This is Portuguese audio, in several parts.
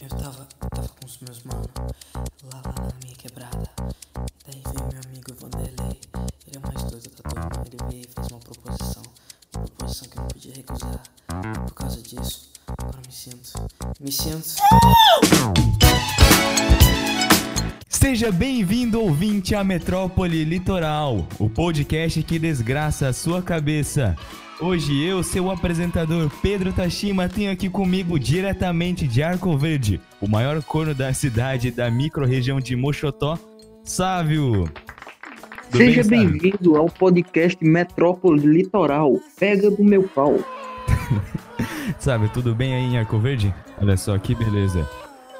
Eu tava, tava com os meus manos lá, lá na minha quebrada. Daí veio meu amigo Vanderlei. Ele é mais doido da turma. Ele veio e fez uma proposição. Uma proposição que eu não podia recusar. Por causa disso, agora me sinto. Me sinto. Seja bem-vindo, ouvinte, à Metrópole Litoral, o podcast que desgraça a sua cabeça. Hoje eu, seu apresentador Pedro Tashima, tenho aqui comigo diretamente de Arco Verde, o maior corno da cidade da microrregião de Mochotó, Sávio. Tudo Seja bem, bem-vindo ao podcast Metrópole Litoral. Pega do meu pau. Sabe, tudo bem aí em Arco Verde? Olha só que beleza.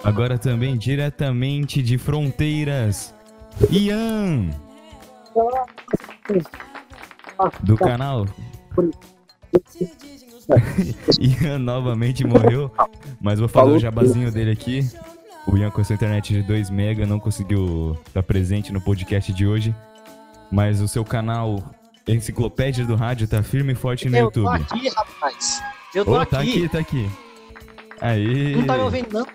Agora também diretamente de Fronteiras, Ian. Do canal. Ian novamente morreu, mas vou fazer o Falou jabazinho dele aqui. O Ian com a sua internet de 2 mega não conseguiu estar presente no podcast de hoje, mas o seu canal Enciclopédia do Rádio tá firme e forte no Eu tô YouTube. aqui, rapaz. Eu tô Ô, aqui. tá aqui, tá aqui. Aí. Não tá me ouvindo, não?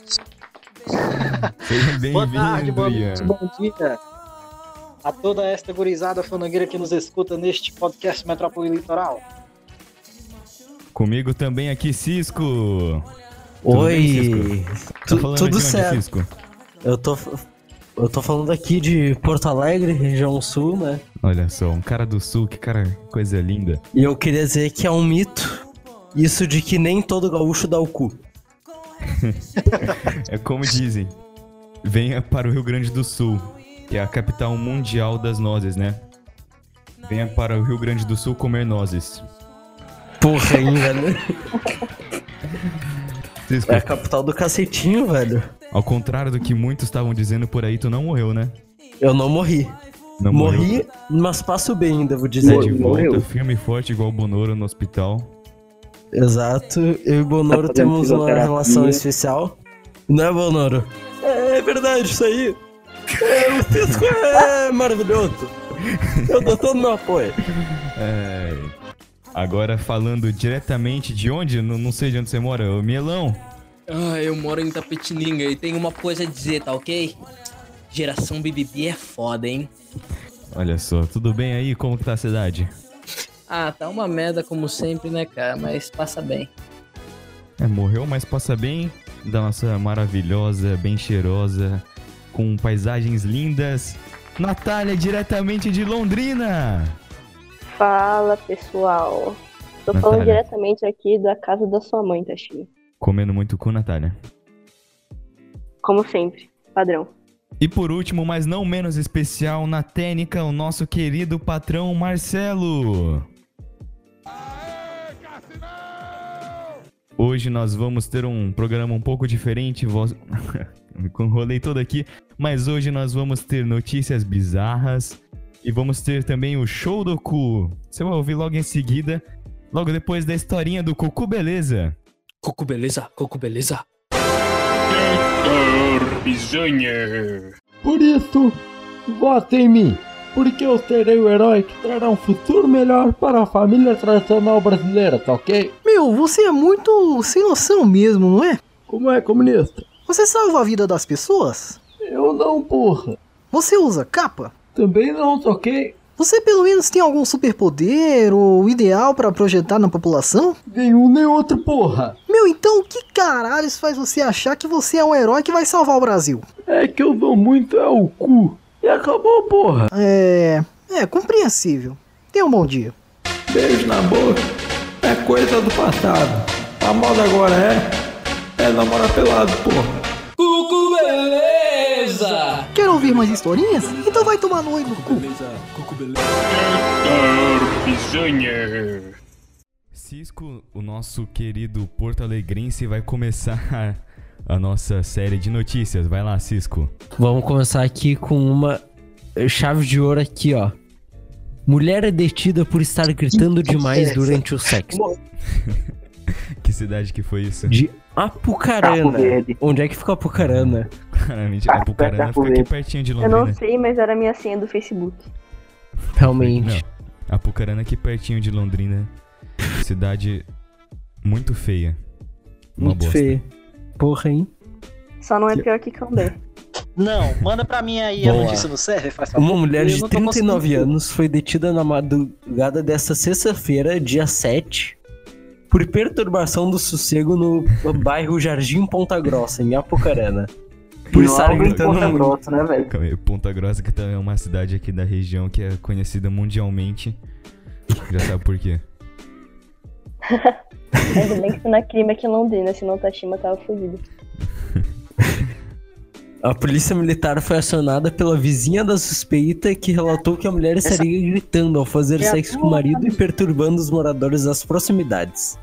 Seja bem-vindo, boa Ian. noite, bom dia. A toda esta gurizada fanangueira que nos escuta neste podcast Metrópole Litoral. Comigo também aqui, Cisco. Tudo Oi, bem, Cisco? Tá Tu- tudo onde, certo. Cisco? Eu tô, eu tô falando aqui de Porto Alegre, região sul, né? Olha só, um cara do sul, que cara, coisa linda. E eu queria dizer que é um mito isso de que nem todo gaúcho dá o cu. É como dizem, venha para o Rio Grande do Sul, que é a capital mundial das nozes, né? Venha para o Rio Grande do Sul comer nozes. Porra, hein, velho? É a capital do cacetinho, velho. ao contrário do que muitos estavam dizendo por aí, tu não morreu, né? Eu não morri. Não morri, mas passo bem, devo dizer. de volta, Morreu. firme e forte, igual o Bonoro no hospital. Exato. Eu e Bonoro Tá temos uma relação especial. Não é, Bonoro? É, verdade, isso aí. É, o Cisco é maravilhoso. Eu dou todo o meu apoio. É, Agora falando diretamente de onde? Não, não sei de onde você mora, ô Mielão. Ah, eu moro em Tapetininga e tenho uma coisa a dizer, tá ok? Geração BBB é foda, hein? Olha só, tudo bem aí? Como que tá a cidade? Ah, tá uma merda como sempre, né, cara? Mas passa bem. É, morreu, mas passa bem da nossa maravilhosa, bem cheirosa, com paisagens lindas. Natália, diretamente de Londrina! Fala pessoal, tô Natália. falando diretamente aqui da casa da sua mãe, Tachim. Comendo muito cu, Natália. Como sempre, padrão. E por último, mas não menos especial, na técnica, o nosso querido patrão Marcelo. Hoje nós vamos ter um programa um pouco diferente, voz... me enrolei todo aqui, mas hoje nós vamos ter notícias bizarras e vamos ter também o show do cu. Você vai ouvir logo em seguida, logo depois da historinha do Cucu Beleza. Coco, beleza? Coco, beleza? Por isso, vote em mim, porque eu serei o herói que trará um futuro melhor para a família tradicional brasileira, tá ok? Meu, você é muito sem noção mesmo, não é? Como é comunista? Você salva a vida das pessoas? Eu não, porra. Você usa capa? Também não, ok? Você pelo menos tem algum superpoder ou ideal pra projetar na população? Nenhum nem outro, porra. Meu, então o que caralhos faz você achar que você é um herói que vai salvar o Brasil? É que eu dou muito é o cu. E acabou, porra. É. É compreensível. Tenha um bom dia. Beijo na boca. É coisa do passado. A moda agora é. É namorar pelado, porra. Coco, beleza! Quer ouvir mais historinhas? Então vai tomar no olho no cu. Beleza? Cisco, o nosso querido Porto Alegrense, vai começar a nossa série de notícias. Vai lá, Cisco. Vamos começar aqui com uma chave de ouro aqui, ó. Mulher é detida por estar gritando demais durante o sexo. Que cidade que foi isso? De Apucarana. Onde é que fica Apucarana? Claramente, a Pucarana Cabo fica aqui pertinho de Eu Londrina. não sei, mas era a minha senha do Facebook. Realmente. Não, a Pucarana aqui pertinho de Londrina. Cidade muito feia. Uma Muito bosta. feio. Porra, hein? Só não é pior que Cambé. Não, manda pra mim aí a Boa. notícia no server, faz favor. Uma mulher Eu de não tô 39 conseguindo. anos foi detida na madrugada desta sexta-feira, dia 7, por perturbação do sossego no bairro Jardim Ponta Grossa, em Apucarana. Por estar gritando Ponta. Grossa, né, velho? Calma aí, Ponta Grossa, que também é uma cidade aqui da região que é conhecida mundialmente. Já sabe por quê. Ainda bem que foi na crime aqui em Londrina, senão o Tashima tava fudido. A polícia militar foi acionada pela vizinha da suspeita que relatou que a mulher estaria gritando ao fazer É sexo com o marido e perturbando os moradores das proximidades.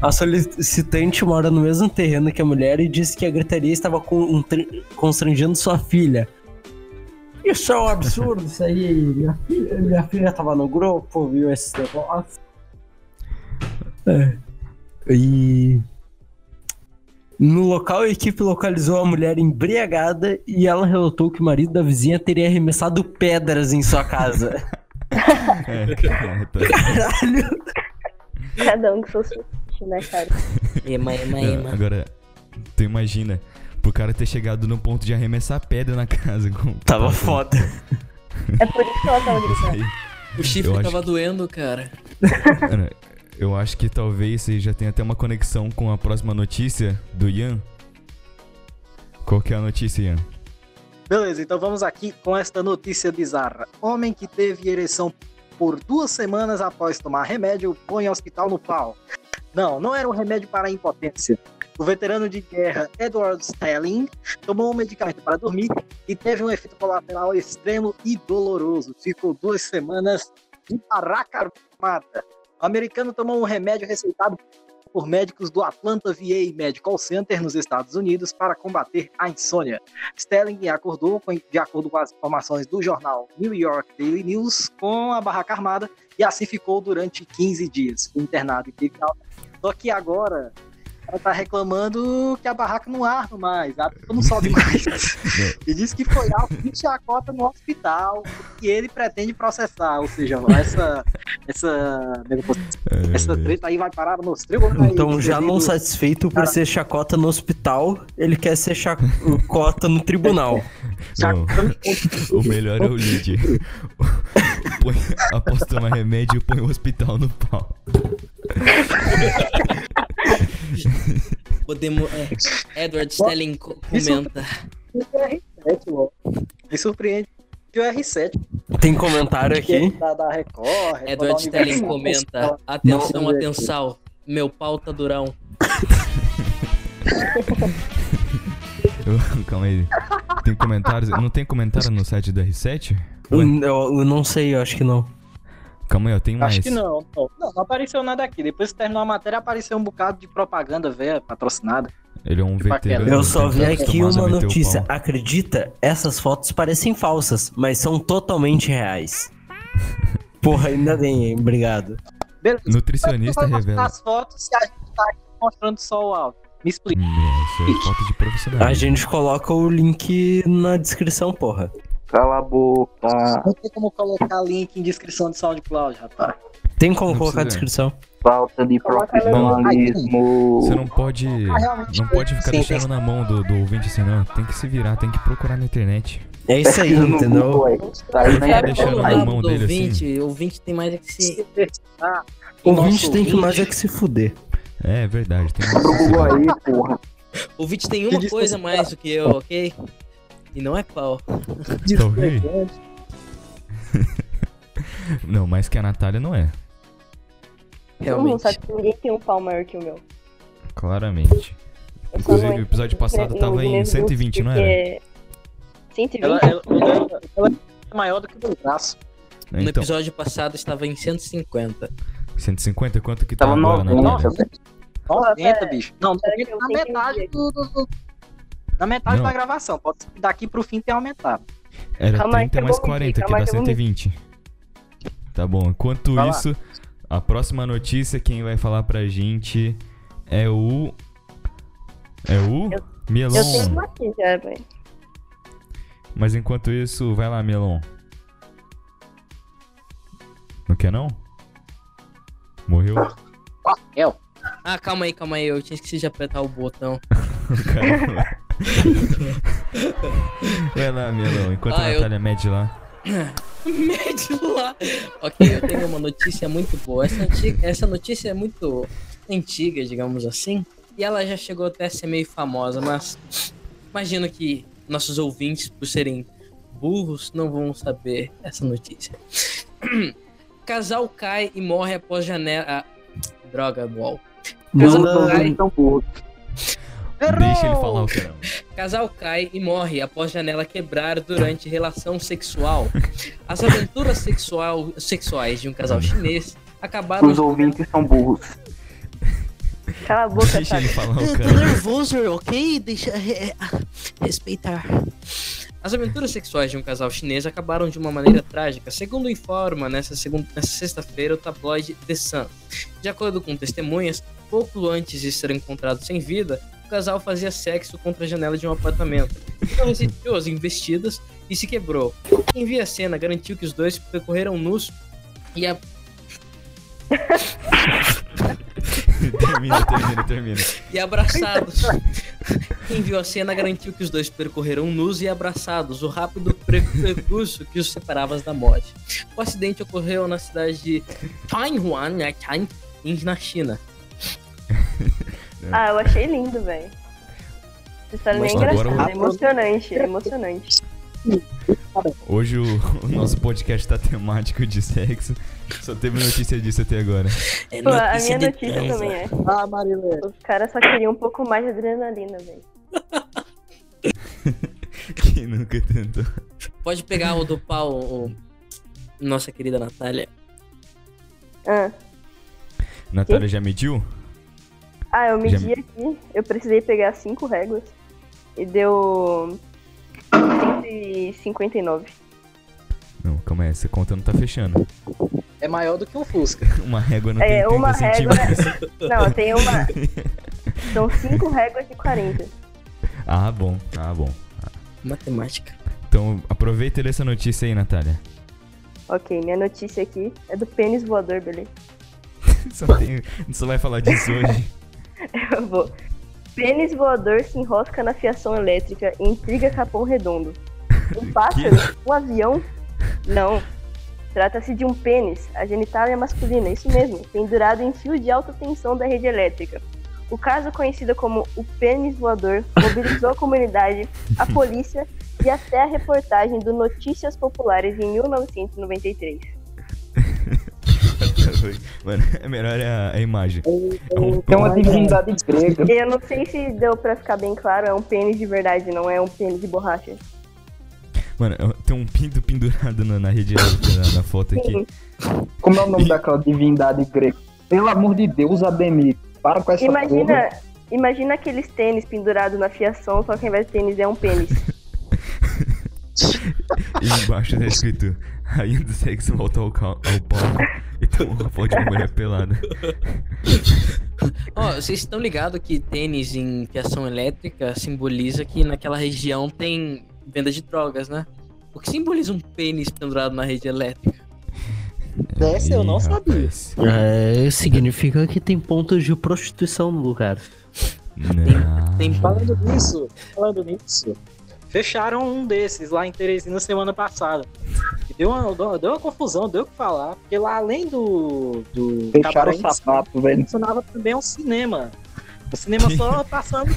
A solicitante mora no mesmo terreno que a mulher e disse que a gritaria estava con- constrangendo sua filha. Isso é um absurdo, isso aí. Minha filha, minha filha tava no grupo, viu esse negócio. É. E. No local, a equipe localizou a mulher embriagada e ela relatou que o marido da vizinha teria arremessado pedras em sua casa. É, é, tá. Caralho! Cada um seus fetiches, né, cara? Ema, ema, Não, ema. agora, tu imagina, pro cara ter chegado no ponto de arremessar pedra na casa. Com... Tava foda. É por isso que ela tava gritando. O chifre tava que- doendo, cara. Eu acho que talvez você já tenha até uma conexão com a próxima notícia do Ian. Qual que é a notícia, Ian? Beleza, então vamos aqui com esta notícia bizarra. Homem que teve ereção por duas semanas após tomar remédio põe hospital no pau. Não, não era um remédio para a impotência. O veterano de guerra Edward Stelling tomou um medicamento para dormir e teve um efeito colateral extremo e doloroso. Ficou duas semanas de barraca armada. O americano tomou um remédio receitado por médicos do Atlanta VA Medical Center nos Estados Unidos para combater a insônia. Stelling acordou, de acordo com as informações do jornal New York Daily News, com a barraca armada e assim ficou durante 15 dias. Internado e teve. Só que agora ela tá reclamando que a barraca não arma mais, a água não sobe mais. e disse que foi alto de chacota no hospital e ele pretende processar. Ou seja, essa, essa, essa treta aí vai parar nos tribunais. Então, já não satisfeito por Cara. ser chacota no hospital, ele quer ser chacota no tribunal. Não, o melhor é o lead. Põe, após tomar remédio, põe o hospital no pau. Podemos. É, Edward Stelling co- comenta. Isso é R7, logo. Me surpreende que o R7 Tem comentário é aqui. da, da Record. Edward Stelling comenta. Não. Atenção, atenção. Meu pau tá durão. Eu- calma aí. Tem comentários? Não tem comentário no site do R7? Ué, Eu, eu não sei, eu acho que não. Calma aí, ó, tem mais. Acho que não, não. Não, não apareceu nada aqui. Depois que terminou a matéria, apareceu um bocado de propaganda velha, patrocinada. Ele é um Tipo veterano. Eu só vi aqui uma notícia. Acredita? Essas fotos parecem falsas, mas são totalmente reais. Porra, ainda bem, hein? Obrigado. Beleza. Nutricionista revela. as fotos se a gente tá aqui mostrando só o áudio. Me explica. Nossa, é foto de profissional. A gente coloca o link na descrição, porra. Cala a boca. Não tem como colocar link em descrição do SoundCloud, rapaz. Tem como Não colocar a precisa. descrição? Falta de profissionalismo. Você não pode. Não pode ficar sim, deixando na mão do, do ouvinte assim, não. Tem que se virar, tem que procurar na internet. É isso aí, entendeu? Tá na deixando na mão assim. ouvinte, o ouvinte tem mais é que se. O ouvinte tem que mais é que se fuder. É, é verdade. Tem porra. O ouvinte tem uma coisa mais do que eu, ok? E não é pau. Talvez. Não, mais que a Natália não é. Todo mundo Realmente. sabe que ninguém tem um pau maior que o meu. Claramente. Não Inclusive, o episódio passado tava em eu- 120, não era? porque- 120? Ela, ela, ela, ela é maior do que o meu braço. No Então, episódio passado estava em 150. 150, quanto que tá Tava agora, 90. Natália? 90, bicho. Não, pera 90 que eu na metade do- do- Na metade Não. da gravação. Pode ser que daqui pro fim tenha aumentado. Era Calma aí que 30 eu mais vou medir, 40, que calma dá aí que eu vou 120. Tá bom, enquanto Vai lá. isso, a próxima notícia, quem vai falar pra gente é o. É o. Eu- Melon. Eu tenho uma aqui já, velho. Mas enquanto isso, vai lá, Melon. Não quer não? Morreu? Rafael. Ah, calma aí, calma aí. Eu tinha esquecido de apertar o botão. Caramba. Vai lá, Melão, enquanto Ah, a eu- Natália mede lá. Mede lá. Ok, eu tenho uma notícia muito boa. Essa, antiga- essa notícia é muito antiga, digamos assim. E ela já chegou até a ser meio famosa, mas imagino que nossos ouvintes, por serem burros, não vão saber essa notícia. Casal cai e morre após janela. ah, droga, wall. Casal Manda- cai, Então, porra. Deixa ele falar o caramba. Casal cai e morre após janela quebrar durante relação sexual. As aventuras sexual, sexuais de um casal chinês acabaram Os ouvintes são burros. Cala a boca, Deixa ele Tati. falar o Eu tô nervoso, ok? Deixa é, respeitar. As aventuras sexuais de um casal chinês acabaram de uma maneira trágica, segundo informa nessa, nessa sexta-feira o tabloide The Sun. De acordo com testemunhas, pouco antes de ser encontrado sem vida, casal fazia sexo contra a janela de um apartamento. Não resistiu às investidas e se quebrou. Quem viu a cena garantiu que os dois percorreram nus e a termina, termina, termina. e abraçados. Quem viu a cena garantiu que os dois percorreram nus e abraçados, o rápido percurso que os separava da morte. O acidente ocorreu na cidade de Taiwan, né, Taiwan, na China. Ah, eu achei lindo, velho. História nem é Mas agora engraçada, o- é emocionante, é emocionante. Hoje o, o nosso podcast tá temático de sexo. Só teve notícia disso até agora. É Pô, a minha de notícia transa. também é. Ah, Marilê. Os caras só queriam um pouco mais de adrenalina, velho. Quem nunca tentou? Pode pegar o do pau, o- nossa querida Natália. Ah. Natália já mediu? Ah, eu Já- medi aqui, eu precisei pegar cinco réguas e deu 159. Não, calma aí, essa conta não tá fechando. É maior do que um Fusca. Uma régua não É, tem 30 uma régua-. Não, tem uma. São cinco réguas de 40. Ah, bom, ah, bom. Matemática. Então aproveita e lê essa notícia aí, Natália. Ok, minha notícia aqui é do pênis voador, beleza? Só, tem, só vai falar disso hoje. Eu vou. Pênis voador se enrosca na fiação elétrica e intriga Capão Redondo. Um pássaro? Um avião? Não. Trata-se de um pênis, a genitália masculina, isso mesmo, pendurado em fio de alta tensão da rede elétrica. O caso, conhecido como o pênis voador, mobilizou a comunidade, a polícia e até a reportagem do Notícias Populares em 1993. Mano, é melhor a, a imagem. É um Tem uma divindade grega. Eu não sei se deu pra ficar bem claro, é um pênis de verdade, não é um pênis de borracha. Mano, tem um pinto pendurado na, na rede na, na foto aqui. Sim. Como é o nome daquela divindade grega? Pelo amor de Deus, Ademir. Para com essa Imagina, porra. imagina aqueles tênis pendurados na fiação, só que ao invés de tênis é um pênis. E embaixo tá escrito: Rainha do sexo volta ao, cal- ao palco e toma uma foto de uma mulher pelada. Ó, vocês estão ligados que tênis em fiação elétrica simboliza que naquela região tem venda de drogas, né? O que simboliza um pênis pendurado na rede elétrica? Dessa eu não Ih, sabia. rapaz. É, significa que tem pontos de prostituição no lugar. Não. Tem Falando nisso, falando nisso, fecharam um desses lá em Teresina semana passada. E deu uma, deu uma confusão, deu o que falar, porque lá além do. do Fecharam o sapato, velho. funcionava também um cinema. O cinema só passando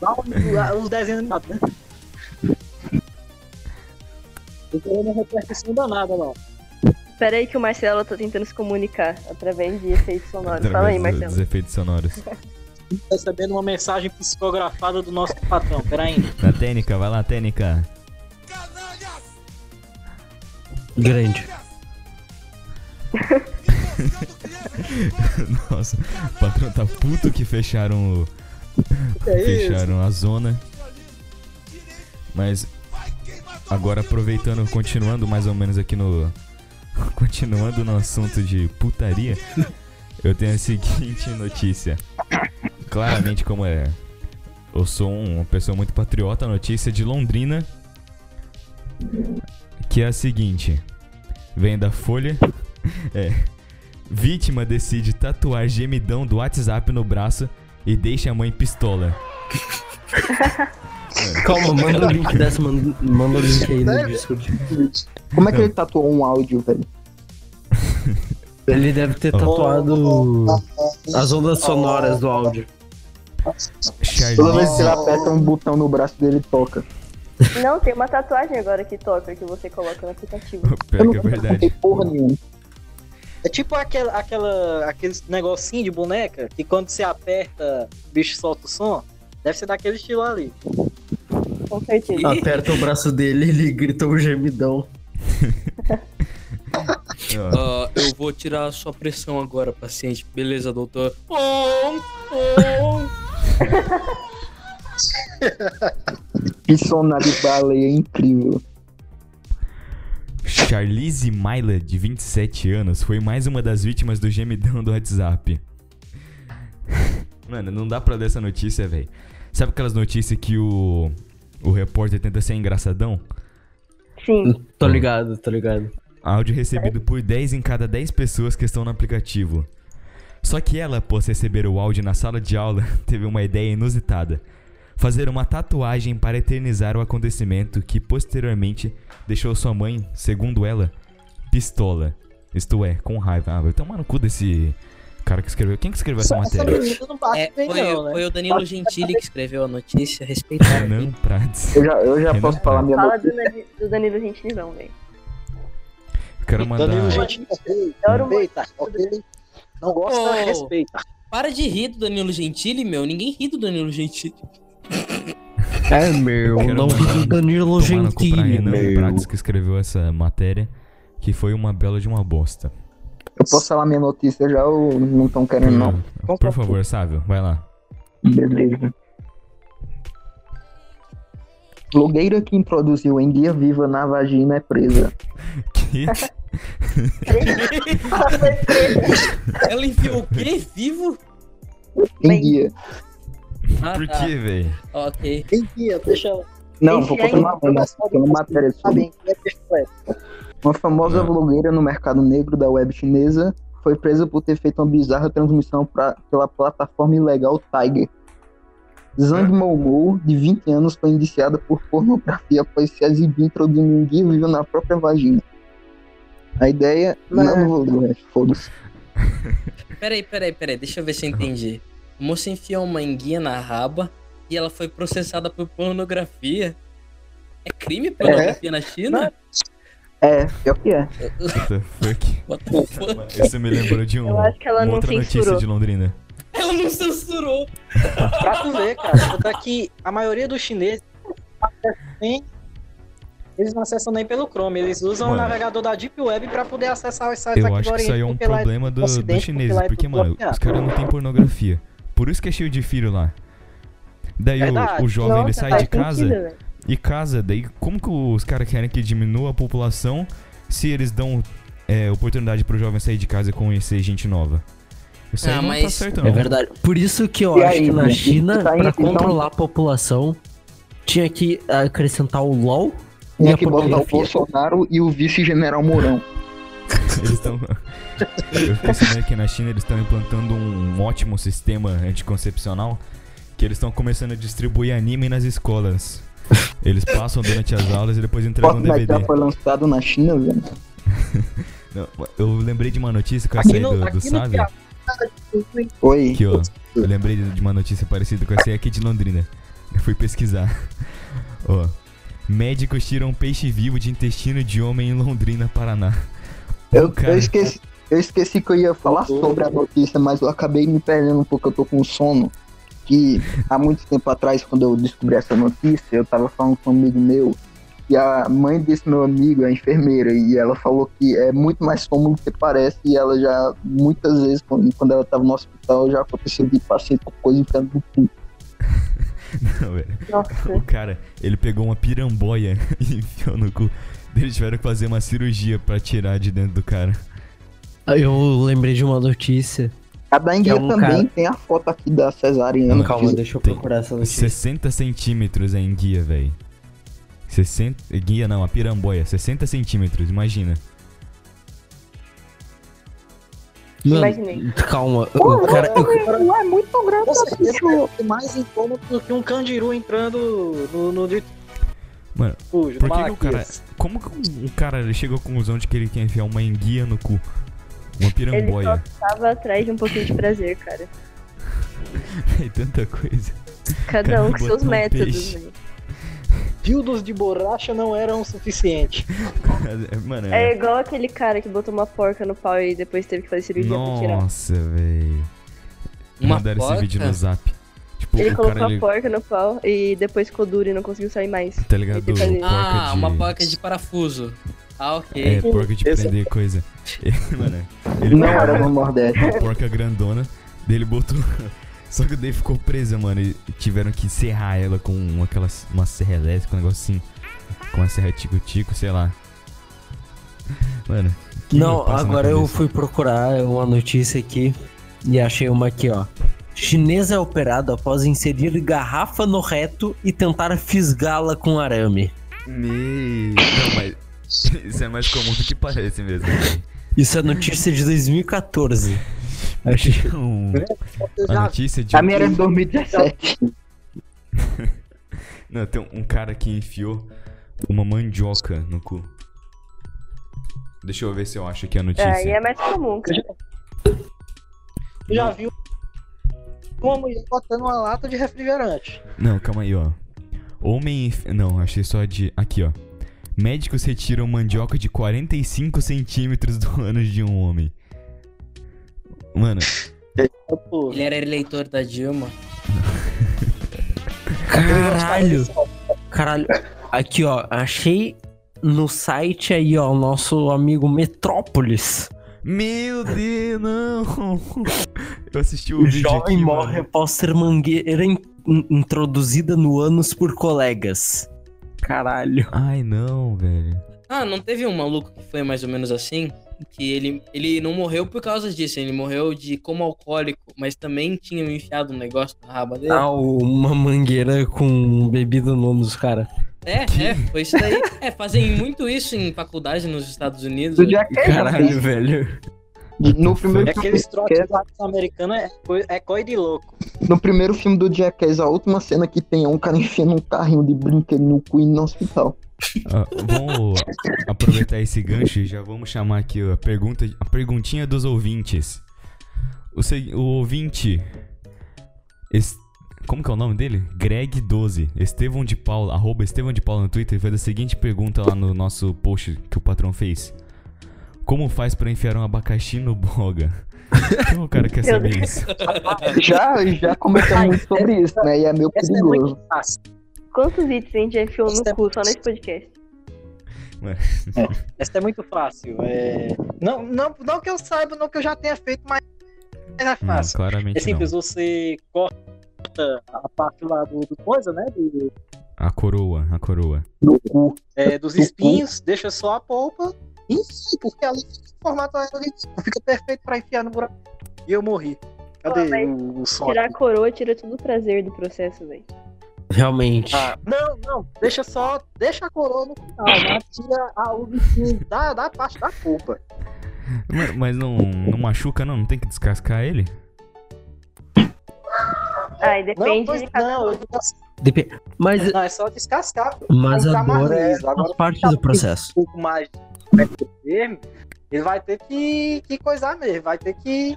lá os- os desenhos animados, né? Não tem uma repercussão danada lá. Pera aí que o Marcelo tá tentando se comunicar através de efeitos sonoros. Fala aí, Através Marcelo. dos efeitos sonoros. Recebendo uma mensagem psicografada do nosso patrão. Pera aí. Na técnica, vai lá, técnica. Grande. Nossa, o patrão tá puto que fecharam o. Que é isso? fecharam a zona. Mas agora aproveitando, continuando mais ou menos aqui no. Continuando no assunto de putaria, eu tenho a seguinte notícia. Claramente, como é. Eu sou um- uma pessoa muito patriota, a notícia de Londrina. Que é a seguinte. Vem da Folha. É. Vítima decide tatuar gemidão do WhatsApp no braço e deixa a mãe pistola. Calma, manda o link dessa, manda, manda o link aí no Discord. Como é que ele tatuou um áudio, velho? Ele deve ter tatuado as ondas sonoras do áudio. Toda vez que ele aperta um botão no braço dele, toca. Não, tem uma tatuagem agora que toca, que você coloca no aplicativo. pior que é verdade. porra nenhuma. É tipo aquela, aquela, aquele negocinho de boneca que quando você aperta, o bicho solta o som. Deve ser daquele estilo ali. Com certeza. Aperta o braço dele ele grita um gemidão. Ah, eu vou tirar a sua pressão agora, paciente. Beleza, doutor? Pom, pom. Que sonar de baleia incrível. Charlize Myla, de 27 anos, foi mais uma das vítimas do gemidão do WhatsApp. Mano, não dá pra ler essa notícia, velho. Sabe aquelas notícias que o, o repórter tenta ser engraçadão? Sim. Tô ligado, tô ligado. Áudio recebido por 10 em cada 10 pessoas que estão no aplicativo. Só que ela, após receber o áudio na sala de aula, teve uma ideia inusitada. Fazer uma tatuagem para eternizar o acontecimento que posteriormente deixou sua mãe, segundo ela, pistola. Isto é, com raiva. Ah, vai tomar no cu desse cara que escreveu. Quem que escreveu essa matéria? não É, foi, não, né? foi o Danilo Gentili que escreveu a notícia. Respeitar. Renan Prats. Eu já, eu já Renan posso falar minha Fala do, do Danilo Gentilão, velho. Quero mandar. Danilo, uma- respeita, ok? Não gosta, Ô. respeita. Para de rir do Danilo Gentili, meu. Ninguém ri do Danilo Gentili. É, meu, Quero não mandar vi o Danilo Gentili, Renan meu. Prats que escreveu essa matéria, que foi uma bela de uma bosta. Eu posso falar minha notícia já ou não estão querendo não? Por, por favor, Sávio, vai lá. Beleza. Blogueira que introduziu em dia viva na vagina é presa. Que? Ela enfiou o quê? Vivo? Em dia. Ah, Por tá. que, velho? Ok. Em dia, deixa ela. Não, vou continuar lendo essa aqui, é uma matéria Tá sobre. é. Uma famosa Ah. blogueira no mercado negro da web chinesa foi presa por ter feito uma bizarra transmissão pra, pela plataforma ilegal Tiger. Zhang Moumou, de 20 anos, foi indiciada por pornografia após se exibir introduzindo um guia vivo na própria vagina. A ideia. Não, não vou ler o resto, foda-se. Peraí, peraí, peraí. Deixa eu ver se eu entendi. A moça enfiou uma enguia na raba e ela foi processada por pornografia. É crime pornografia na China? É, pior que é. What the fuck? What the fuck? Isso me lembrou de um, Eu acho que ela uma não outra notícia censurou. de Londrina. Ela não censurou. Pra tu ver, cara, é que a maioria dos chineses nem- eles não acessam nem pelo Chrome, eles usam Mano. o navegador da Deep Web pra poder acessar os sites Eu aqui acho do que Oriente. isso aí é um porque lá problema do, dos chineses, lá é porque, tudo mano, bloqueado. os caras não têm pornografia. Por isso que é cheio de filho lá. Daí o, Verdade. o jovem ele sai de casa sentido, e casa, daí como que os caras querem que diminua a população se eles dão é, oportunidade pro jovem sair de casa e conhecer gente nova? Isso aí Ah, não tá mas- certo, não. É verdade. Por isso que eu E acho aí, que na? China, Tá aí, pra então- controlar a população, tinha que acrescentar o LOL Tinha a que botar o. Bolsonaro e o vice-general Mourão. Eles estão. Eu fiquei sabendo que na China eles estão implantando um ótimo sistema anticoncepcional que eles estão começando a distribuir anime nas escolas. Eles passam durante as aulas e depois entregam um DVD. foi lançado na China, velho. Não, eu lembrei de uma notícia que eu Aqui saí no- do, do Sávio. Piauí, Oi. Aqui, ó. Eu lembrei de de uma notícia parecida com essa aí aqui de Londrina. Eu fui pesquisar. Ó. Médicos tiram peixe vivo de intestino de homem em Londrina, Paraná. Eu, cara- eu, esqueci, eu esqueci que eu ia falar sobre a notícia, mas eu acabei me perdendo um pouco, eu tô com sono. Que há muito tempo atrás, quando eu descobri essa notícia, eu tava falando com um amigo meu, e a mãe desse meu amigo é enfermeira, e ela falou que é muito mais comum do que parece, e ela já, muitas vezes, quando, quando ela tava no hospital, já aconteceu de paciente com coisa enfiando no cu. Não, velho. Nossa. O cara, ele pegou uma piramboia e enfiou no cu. Eles tiveram que fazer uma cirurgia pra tirar de dentro do cara. Eu lembrei de uma notícia. A da Enguia é um também cara- tem a foto aqui da cesariana. Não, Calma, deixa eu Tem procurar essa notícia. 60 centímetros é em guia, velho. 60. Guia não, a piramboia. 60 centímetros, imagina. Mano, Imaginei. calma. O cara, o- Não é muito grande pô. é mais incômodo do que um candiru entrando no, no de Mano, sujo, por que, que o cara. Como que um cara ele chegou à conclusão de que ele quer enfiar uma enguia no cu? Uma Ele piramboia. só tava atrás de um pouquinho de prazer, cara. É tanta coisa. Cada Cara, um com seus um métodos, velho. Dildos de borracha não eram o suficiente. Mano, É é. igual aquele cara que botou uma porca no pau e depois teve que fazer cirurgia pra tirar. Nossa, velho. Uma Mandaram esse porca? vídeo no zap. Tipo, Ele colocou cara, a ele, porca no pau e depois ficou duro e não conseguiu sair mais. tá ligado? Ele Ah, de... uma porca de parafuso. Ah, ok. É, porca de Esse- prender coisa. Mano, ele Não era no Nordeste. uma porca grandona. Ele botou. Só que daí ficou presa, mano. E tiveram que serrar ela com uma, aquelas, uma serra elétrica, um negócio assim. Com uma serra tico-tico, sei lá. Mano. Não, agora eu fui procurar uma notícia aqui e achei uma aqui, ó. Chinês é operado após inserir garrafa no reto e tentar fisgá-la com arame. Me... Não, mas. Isso é mais comum do que parece mesmo. Isso é notícia de 2014. Achei. Um- Você a já notícia de. A minha era de 2017. Não, tem um cara que enfiou uma mandioca no cu. Deixa eu ver se eu acho aqui a notícia. É, e é mais comum, cara. já viu uma mulher botando uma lata de refrigerante. Não, calma aí, ó. Homem. enf- Não, achei só de. Aqui, ó. Médicos retiram mandioca de 45 centímetros do ânus de um homem. Mano, Ele era eleitor da Dilma. Caralho! Caralho. Aqui, ó. Achei no site aí, ó, o nosso amigo Metrópolis. meu Deus, não! Eu assisti o O vídeo jovem aqui, morre mano. após ser mangueira in- introduzida no ânus por colegas. Caralho. Ai, não, velho. Ah, não teve um maluco que foi mais ou menos assim? Que ele, ele não morreu por causa disso, ele morreu de como alcoólico, mas também tinham enfiado um negócio na raba dele. Ah, uma mangueira com bebida no ânus, cara. É, é, foi isso daí. É, fazem muito isso em faculdade nos Estados Unidos. Do Jack Caralho, velho. No primeiro, é aqueles trotes é, é coi de louco. no primeiro filme do Jackass, a última cena que tem é um cara enfiando um carrinho de brinquedo no cu e no hospital. Ah, vamos aproveitar esse gancho e já vamos chamar aqui a pergunta, a perguntinha dos ouvintes. O, se- o ouvinte. como que é o nome dele? Greg12. Estevão de Paula, arroba Estevão de Paula no Twitter, fez a seguinte pergunta lá no nosso post que o patrão fez. Como faz pra enfiar um abacaxi no boga? Então o cara quer saber isso. Já, já comentamos muito sobre isso, né? E é meio Essa é perigoso. muito fácil. Quantos itens a gente já enfiou Isso no é- cu só nesse podcast? Essa é muito fácil. É... Não, não, não que eu saiba, não que eu já tenha feito, mas é Não, fácil. claramente É simples, não. você corta a parte lá do, do coisa, né? do- A coroa, a coroa. No cu. é, dos espinhos, deixa só a polpa enfia, porque ela fica em formato aerodinâmico, fica perfeito pra enfiar no buraco. E eu morri. Cadê Pô, o, o som? Tirar a coroa tira todo o prazer do processo, velho. Realmente. Ah, não, não, deixa só, deixa a coroa no final, mas tira a, o bichinho da, da parte da polpa. Mas, mas não, não machuca, não? Não tem que descascar ele? Ah, e Não, depende pois de cada não, eu assim, Mas, não, é só descascar. mas Vai a ficar mais dor é. Agora, parte ficar do processo. Um pouco mais mesmo, ele vai ter que, que coisar mesmo, vai ter que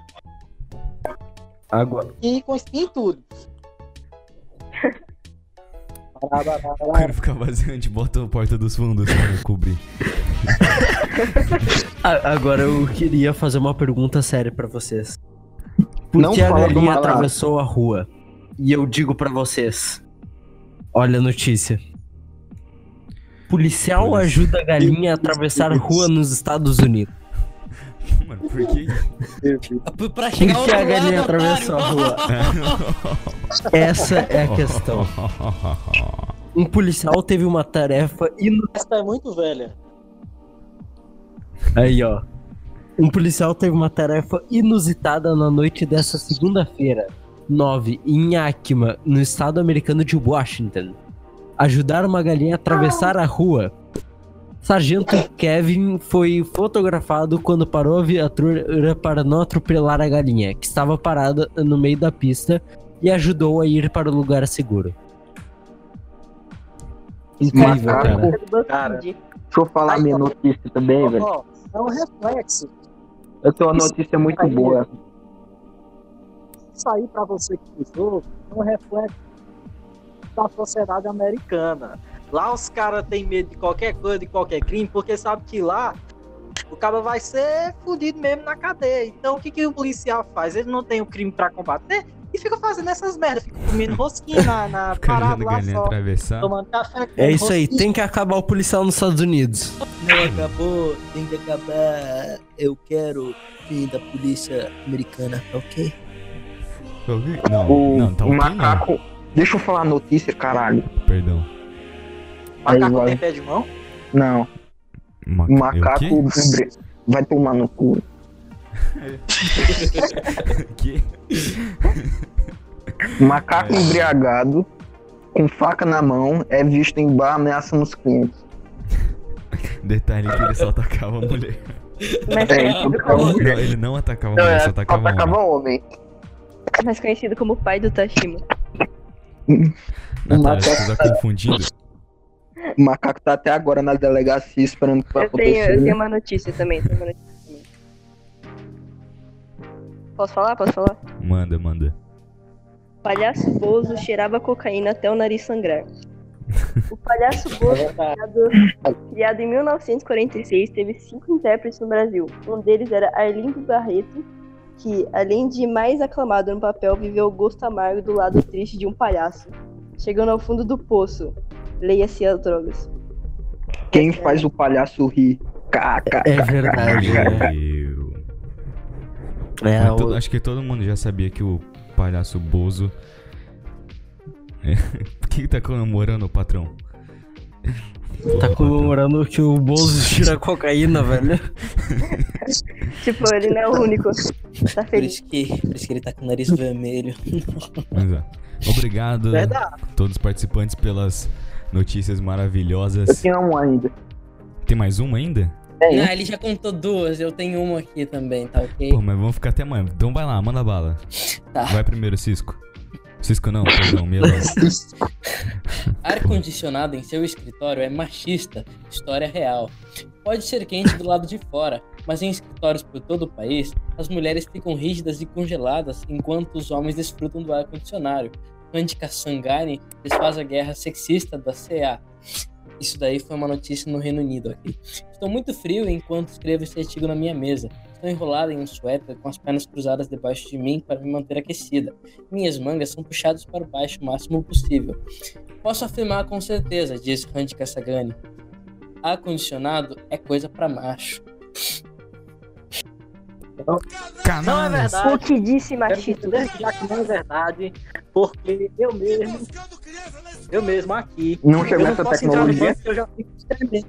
Agora, espinho e tudo. Quando ficar vazio, a gente bota a porta dos fundos pra cobrir. agora eu queria fazer uma pergunta séria pra vocês. Por Não que a galinha atravessou a rua? E eu digo pra vocês. Olha a notícia. Policial ajuda a galinha a atravessar a rua nos Estados Unidos. Mano, por que? Pra chegar a galinha lado, atravessou a rua? Essa é a questão. Um policial teve uma tarefa inu... Essa é muito velha. Aí, ó. Um policial teve uma tarefa inusitada na noite dessa segunda-feira, 9, em Yakima, no estado americano de Washington. Ajudar uma galinha a atravessar a rua. Sargento Kevin foi fotografado quando parou a viatura para não atropelar a galinha, que estava parada no meio da pista, e ajudou a ir para o lugar seguro. Incrível, Macaco. cara. Cara, Deixa eu falar minha notícia também, velho. ó, é um reflexo. Eu tenho uma notícia muito boa. Isso aí pra você que usou é um reflexo da sociedade americana. Lá os caras têm medo de qualquer coisa, de qualquer crime, porque sabe que lá o cara vai ser fudido mesmo na cadeia. Então o que, que o policial faz? Ele não tem o crime pra combater e fica fazendo essas merdas, fica comendo rosquinha na, na parada lá só, atravessar. tomando café. É isso aí, rosquinha. tem que acabar o policial nos Estados Unidos. Não acabou, tem que acabar. Eu quero fim da polícia americana, ok? Não, O, não, tá o macaco. Deixa eu falar a notícia, caralho. não. Perdão. Macaco vai. tem pé de mão? Não. Ma- macaco. Vai tomar no cu. Que? Macaco embriagado, com faca na mão, é visto em bar ameaçando os clientes. Detalhe que ele só atacava a mulher. Mais É, como, Não, ele não atacava a Não, mulher, é, só atacava atacava homem. homem. mais conhecido como pai do Tashima. Natália, você tá confundindo? O macaco tá até agora na delegacia esperando pra Eu tenho, eu acontecer. tenho uma notícia também. Tenho uma notícia também. Posso falar? Posso falar? Manda, manda. Palhaço Bozo cheirava cocaína até o nariz sangrar. O Palhaço Bozo, criado, criado em 1946, teve cinco intérpretes no Brasil. Um deles era Arlindo Barreto, que, além de mais aclamado no papel, viveu o gosto amargo do lado triste de um palhaço, chegando ao fundo do poço. Leia-se as drogas. Quem faz o palhaço rir? Caca. É verdade. é. Eu... É, Mas o- acho que todo mundo já sabia que o palhaço Bozo. É. Por que, tá comemorando o patrão? tá comemorando que o Bozo tira cocaína, velho. Tipo, ele não é o único. Tá Por feliz. isso, que, por isso que ele tá com o nariz vermelho. Mas, é. Obrigado a todos os participantes pelas notícias Eu maravilhosas. tenho um ainda. Tem mais uma ainda? Não, ele já contou duas, eu tenho uma aqui também, tá ok? Pô, mas vamos ficar até amanhã. Então vai lá, manda bala. Tá. Vai primeiro, Cisco. Cisco não, perdão, Mila. Ar-condicionado em seu escritório é machista, história real. Pode ser quente do lado de fora, mas em escritórios por todo o país, as mulheres ficam rígidas e congeladas enquanto os homens desfrutam do ar-condicionado. Andika Sangani desfaz a guerra sexista da CA. Isso daí foi uma notícia no Reino Unido aqui. Estou muito frio enquanto escrevo esse artigo na minha mesa. Estou enrolada em um suéter com as pernas cruzadas debaixo de mim para me manter aquecida. Minhas mangas são puxadas para baixo o máximo possível. Posso afirmar com certeza, diz Randy Sagani. Ar-condicionado é coisa pra macho. Não é verdade. O que disse machito? já que não é verdade, porque eu mesmo, eu mesmo aqui, Não eu chegou não essa posso entrar no tecnologia. eu já fico tremendo.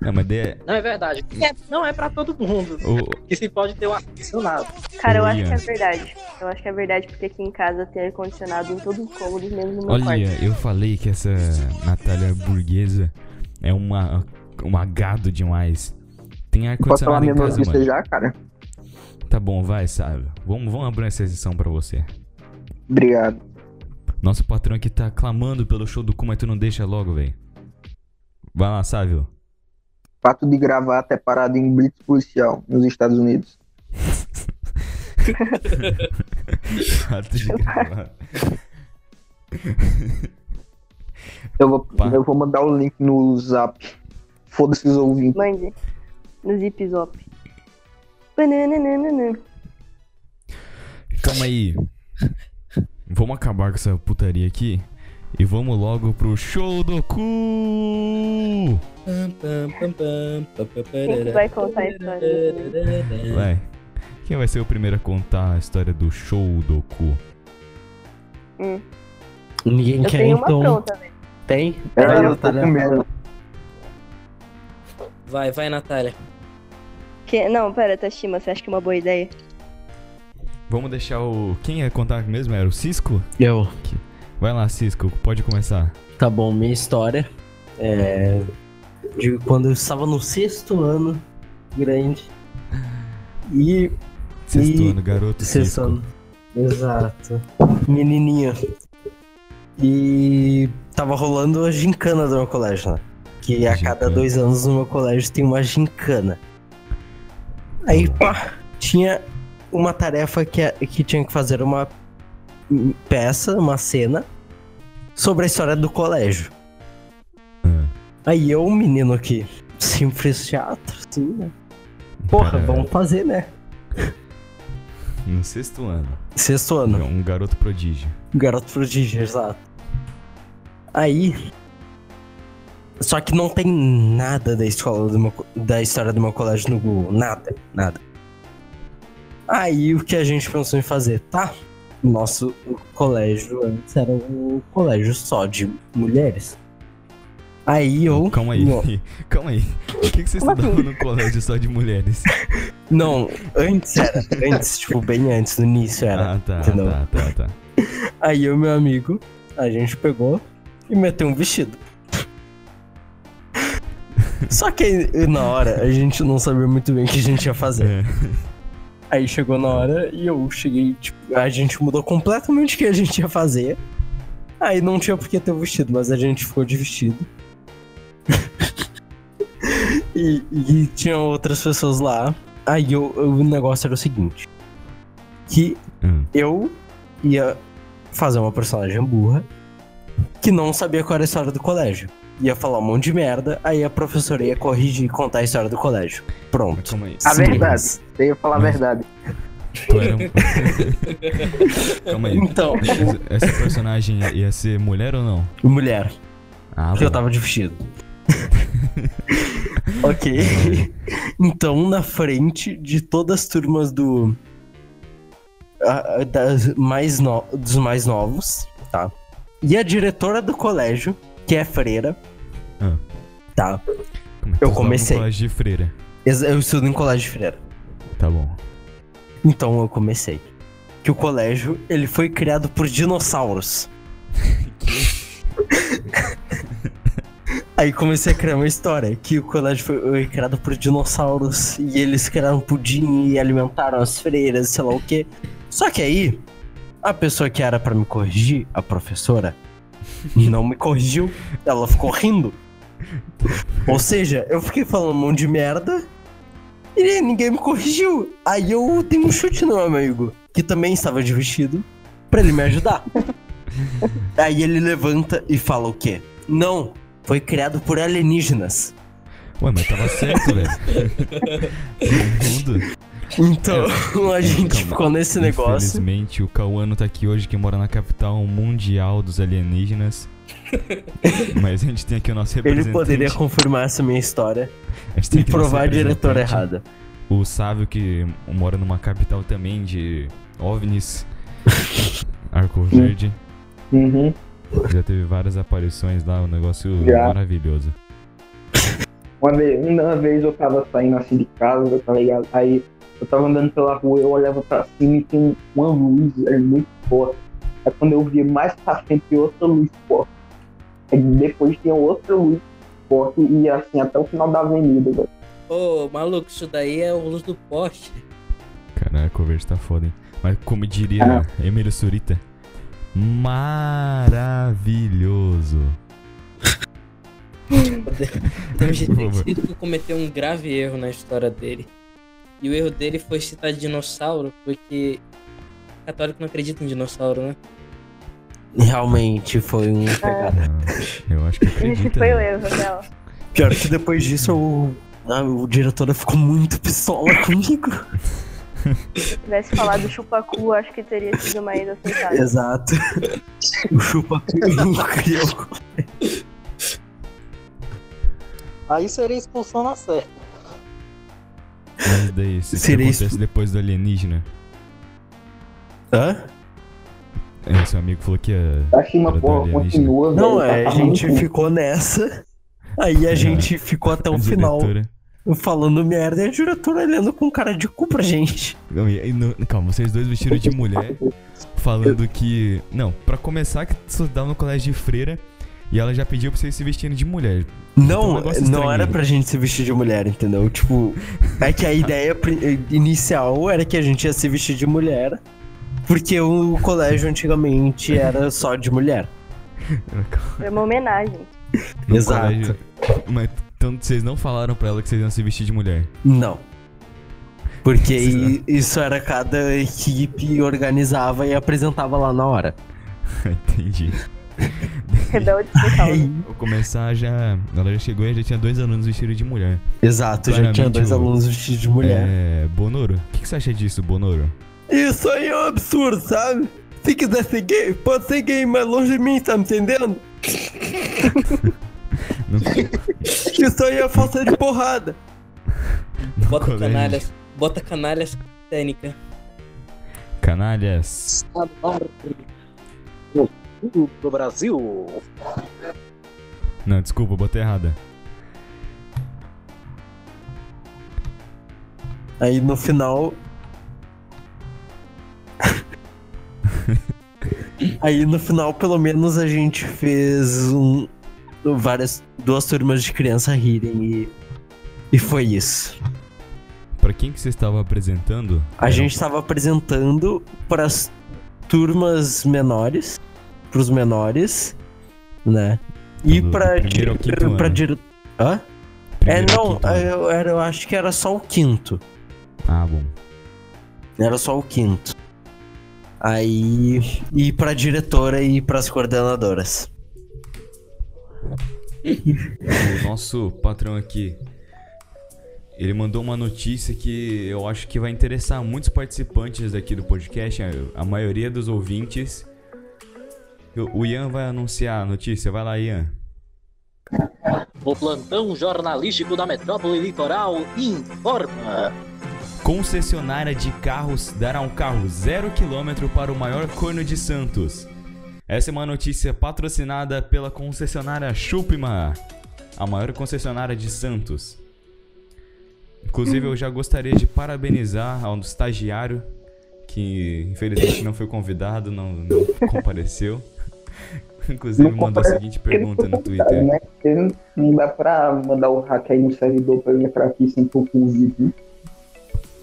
Não, mas de... Não é verdade. É, não é pra todo mundo o... que se pode ter o ar-condicionado. Cara, eu Olha. acho que é verdade. Eu acho que é verdade porque aqui em casa tem ar-condicionado em todos os cômodos, mesmo no meu Olha, quarto. eu falei que essa Natália burguesa é uma, uma gado demais. Tem ar-condicionado em casa, mano. já, cara? Tá bom, vai, sabe. Vamos, vamos abrir essa sessão pra você. Obrigado. Nosso patrão aqui tá clamando pelo show do cu, mas tu não deixa logo, velho. Vai lá, Sávio. Fato de gravata é parado em blitz policial nos Estados Unidos. Fato de gravar. Eu vou, Pá. eu vou mandar o link no zap. Foda-se os ouvintes. Mande. No Zip Zop. Calma aí. Vamos acabar com essa putaria aqui. E vamos logo pro show do cu! Quem que vai contar a história? Vai. Quem vai ser o primeiro a contar a história do show do cu? Hum. Ninguém Eu quer, tenho uma então. pronta, velho. Tem? É, Vai, Natália. Vai, vai, Natália. Que... Não, pera, Tashima, você acha que é uma boa ideia? Vamos deixar o. Quem ia contar mesmo? Era o Cisco? Eu. Vai lá, Cisco, pode começar. Tá bom, minha história. É... de quando eu estava no sexto ano, grande. E. Sexto e- ano, garoto. Sexto cisco. ano. Exato. Menininha. E tava rolando a gincana do meu colégio, né? Que a cada Gincana. dois anos no meu colégio tem uma gincana. Aí, pá, tinha uma tarefa que, é- que tinha que fazer uma peça, uma cena, sobre a história do colégio. Ah, Aí eu, um menino sempre fez teatro, assim, né? Porra, cara, vamos fazer, né? No sexto ano. Sexto ano. Um garoto prodígio. Garoto prodígio, exato. Aí. Só que não tem nada da escola do meu, da história do meu colégio no Google. Nada, nada. Aí o que a gente pensou em fazer, tá? Nosso colégio antes era um colégio só de mulheres. Aí eu. Calma aí, Não, calma aí. O que, que você estudava assim? no colégio só de mulheres? não, antes era. Antes, tipo, bem antes, no início era. Ah, tá, entendeu? tá, tá, tá. Aí eu e meu amigo, a gente pegou e meteu um vestido. Só que na hora a gente não sabia muito bem o que a gente ia fazer. É. Aí chegou na hora e eu cheguei, tipo, a gente mudou completamente o que a gente ia fazer. Aí não tinha por que ter o vestido, mas a gente ficou de vestido. e, e tinha outras pessoas lá. Aí eu- eu- o negócio era o seguinte: que Hum. eu ia fazer uma personagem burra que não sabia qual era a história do colégio. Ia falar um monte de merda, aí a professora ia corrigir e contar a história do colégio. Pronto. calma aí. A Sim. verdade. Você ia falar a Mas- verdade. Tu era um... calma aí. Então, Essa personagem ia ser mulher ou não? mulher, Ah, porque eu tava de vestido. ok. Então, na frente de todas as turmas do. a- a- das mais no- dos mais novos, tá? E a diretora do colégio, que é freira. Ah. Tá. Como eu comecei. No colégio de freira. Eu estudo em colégio de freira. Tá bom. Então eu comecei. Que o colégio, ele foi criado por dinossauros. Aí comecei a criar uma história, que o colégio foi criado por dinossauros e eles criaram pudim e alimentaram as freiras, sei lá o quê. Só que aí, a pessoa que era pra me corrigir, a professora, não me corrigiu, ela ficou rindo. Ou seja, eu fiquei falando um monte de merda e ninguém me corrigiu. Aí eu dei um chute no meu amigo, que também estava de vestido, pra ele me ajudar. Aí ele levanta e fala o quê? Não, foi criado por alienígenas. Ué, mas tava certo, velho. Então, a gente Calma. ficou nesse negócio. Infelizmente, o Cauano tá aqui hoje, que mora na capital mundial dos alienígenas. Mas a gente tem aqui o nosso Ele representante. poderia confirmar essa minha história a gente tem e provar a diretora errada. O Sávio, que mora numa capital também de OVNIs. Arco Verde. Uhum. Já teve várias aparições lá, um negócio Já. maravilhoso. Uma vez, uma vez eu tava saindo assim de casa, tá ligado? Aí eu tava andando pela rua, eu olhava pra cima e tinha uma luz é, muito forte. Aí quando eu via mais pra frente outra luz forte. Aí depois tinha outra luz forte e assim até o final da avenida. velho. Ô, maluco, isso daí é o luz do poste. Cara, Arco Verde tá foda, hein? Mas como diria Ah. Emílio Surita, maravilhoso. Tem jeito Por favor. que cometeu um grave erro na história dele. E o erro dele foi citar dinossauro, porque católico não acredita em dinossauro, né? Realmente foi um pegada. Ah, eu acho que Esse acredita. foi o erro dela. Pior que depois disso, o, a, o diretora ficou muito pistola comigo. Se tivesse falado chupacu, acho que teria sido mais aceitável. Exato. O chupa criou. Aí seria expulsão na certa. Mas daí, isso Seria acontece isso. depois do alienígena? Hã? É, seu amigo falou que ia... A Shima, Era do porra, continua, Não, é, tá a gente muito- ficou nessa. Aí a gente ficou até o final falando merda e a diretora olhando com cara de cu pra gente. Não, e- no- calma, vocês dois vestidos de mulher, falando que... Não, pra começar, que estudava no colégio de freira, E ela já pediu pra vocês se vestirem de mulher. Então, um Não, não era pra gente se vestir de mulher, entendeu? Tipo, é que a ideia inicial era que a gente ia se vestir de mulher, porque o colégio antigamente era só de mulher. Foi uma homenagem. No Exato. colégio. Mas então vocês não falaram pra ela que vocês iam se vestir de mulher. Não. Porque isso era cada equipe organizava e apresentava lá na hora. Entendi. Rebelde né? Vou começar já. Ela já chegou e já tinha dois alunos vestidos de mulher. Exato, já tinha Claramente dois o- alunos vestidos de mulher. É. Bonoro, o que, que você acha disso, Bonoro? Isso aí é um absurdo, sabe? Se quiser ser gay, pode ser gay, mas longe de mim, tá me entendendo? Isso aí é falta de porrada. no Bota colégio. canalhas. Bota canalhas técnica. Canalhas. Do sul do Brasil. Não, desculpa, botei errada. Aí no final. Aí no final, pelo menos, a gente fez um, várias. duas turmas de criança rirem e. E foi isso. Pra quem que você estava apresentando? A gente estava apresentando para as turmas menores, pros menores, né? E Do pra primeiro ao dire- quinto pra dire- Hã? É, Primeiro ao não, eu, era- eu acho que era só o quinto. Ah, bom. Era só o quinto. Aí. E pra diretora e pras coordenadoras. O nosso patrão aqui. Ele mandou uma notícia que eu acho que vai interessar muitos participantes daqui do podcast, a maioria dos ouvintes. O Ian vai anunciar a notícia. Vai lá, Ian. O plantão jornalístico da Metrópole Litoral informa. Concessionária de carros dará um carro zero quilômetro para o maior corno de Santos. Essa é uma notícia patrocinada pela concessionária Chupima, a maior concessionária de Santos. Inclusive, eu já gostaria de parabenizar ao estagiário que infelizmente não foi convidado, não, não compareceu. Inclusive, Não mandou a seguinte pergunta no Twitter. Né? Porque não dá pra mandar o hack aí no servidor pra ele entrar aqui sem for convite.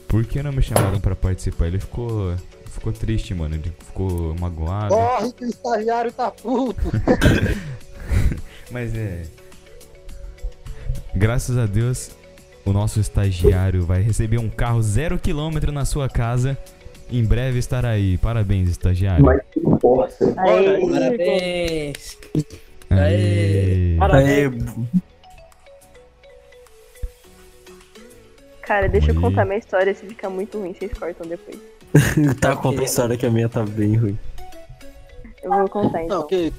Por que não me chamaram pra participar? Ele ficou, ficou triste, mano. Ele ficou magoado. Corre que o estagiário tá puto. Mas é. Graças a Deus, o nosso estagiário vai receber um carro zero quilômetro na sua casa. Em breve estará aí. Parabéns, estagiário. Mas que força. Aí. Parabéns. Aê. Aí, Cara, deixa eu contar minha história, se ficar muito ruim, vocês cortam depois. tá contando a história que a minha tá bem ruim. Eu vou contar então. Que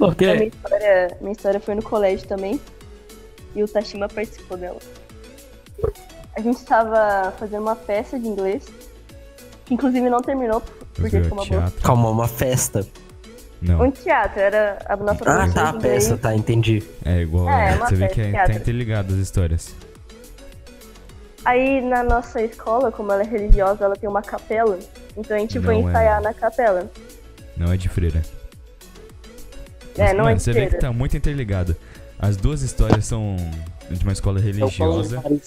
A minha, história, minha história foi no colégio também. E o Tashima participou dela. A gente tava fazendo uma peça de inglês. Que inclusive não terminou porque Fazer ficou uma boa. Calma, uma festa. Não, Um teatro, era a nossa Ah, tá, a peça, tá, entendi. é igual. É, uma você vê que é, tá interligado as histórias. Aí na nossa escola, como ela é religiosa, ela tem uma capela. Então a gente foi Não é. ensaiar na capela. Não é de freira. É, não Mano, é de você vê que freira. tá muito interligado. As duas histórias são de uma escola é religiosa Paulo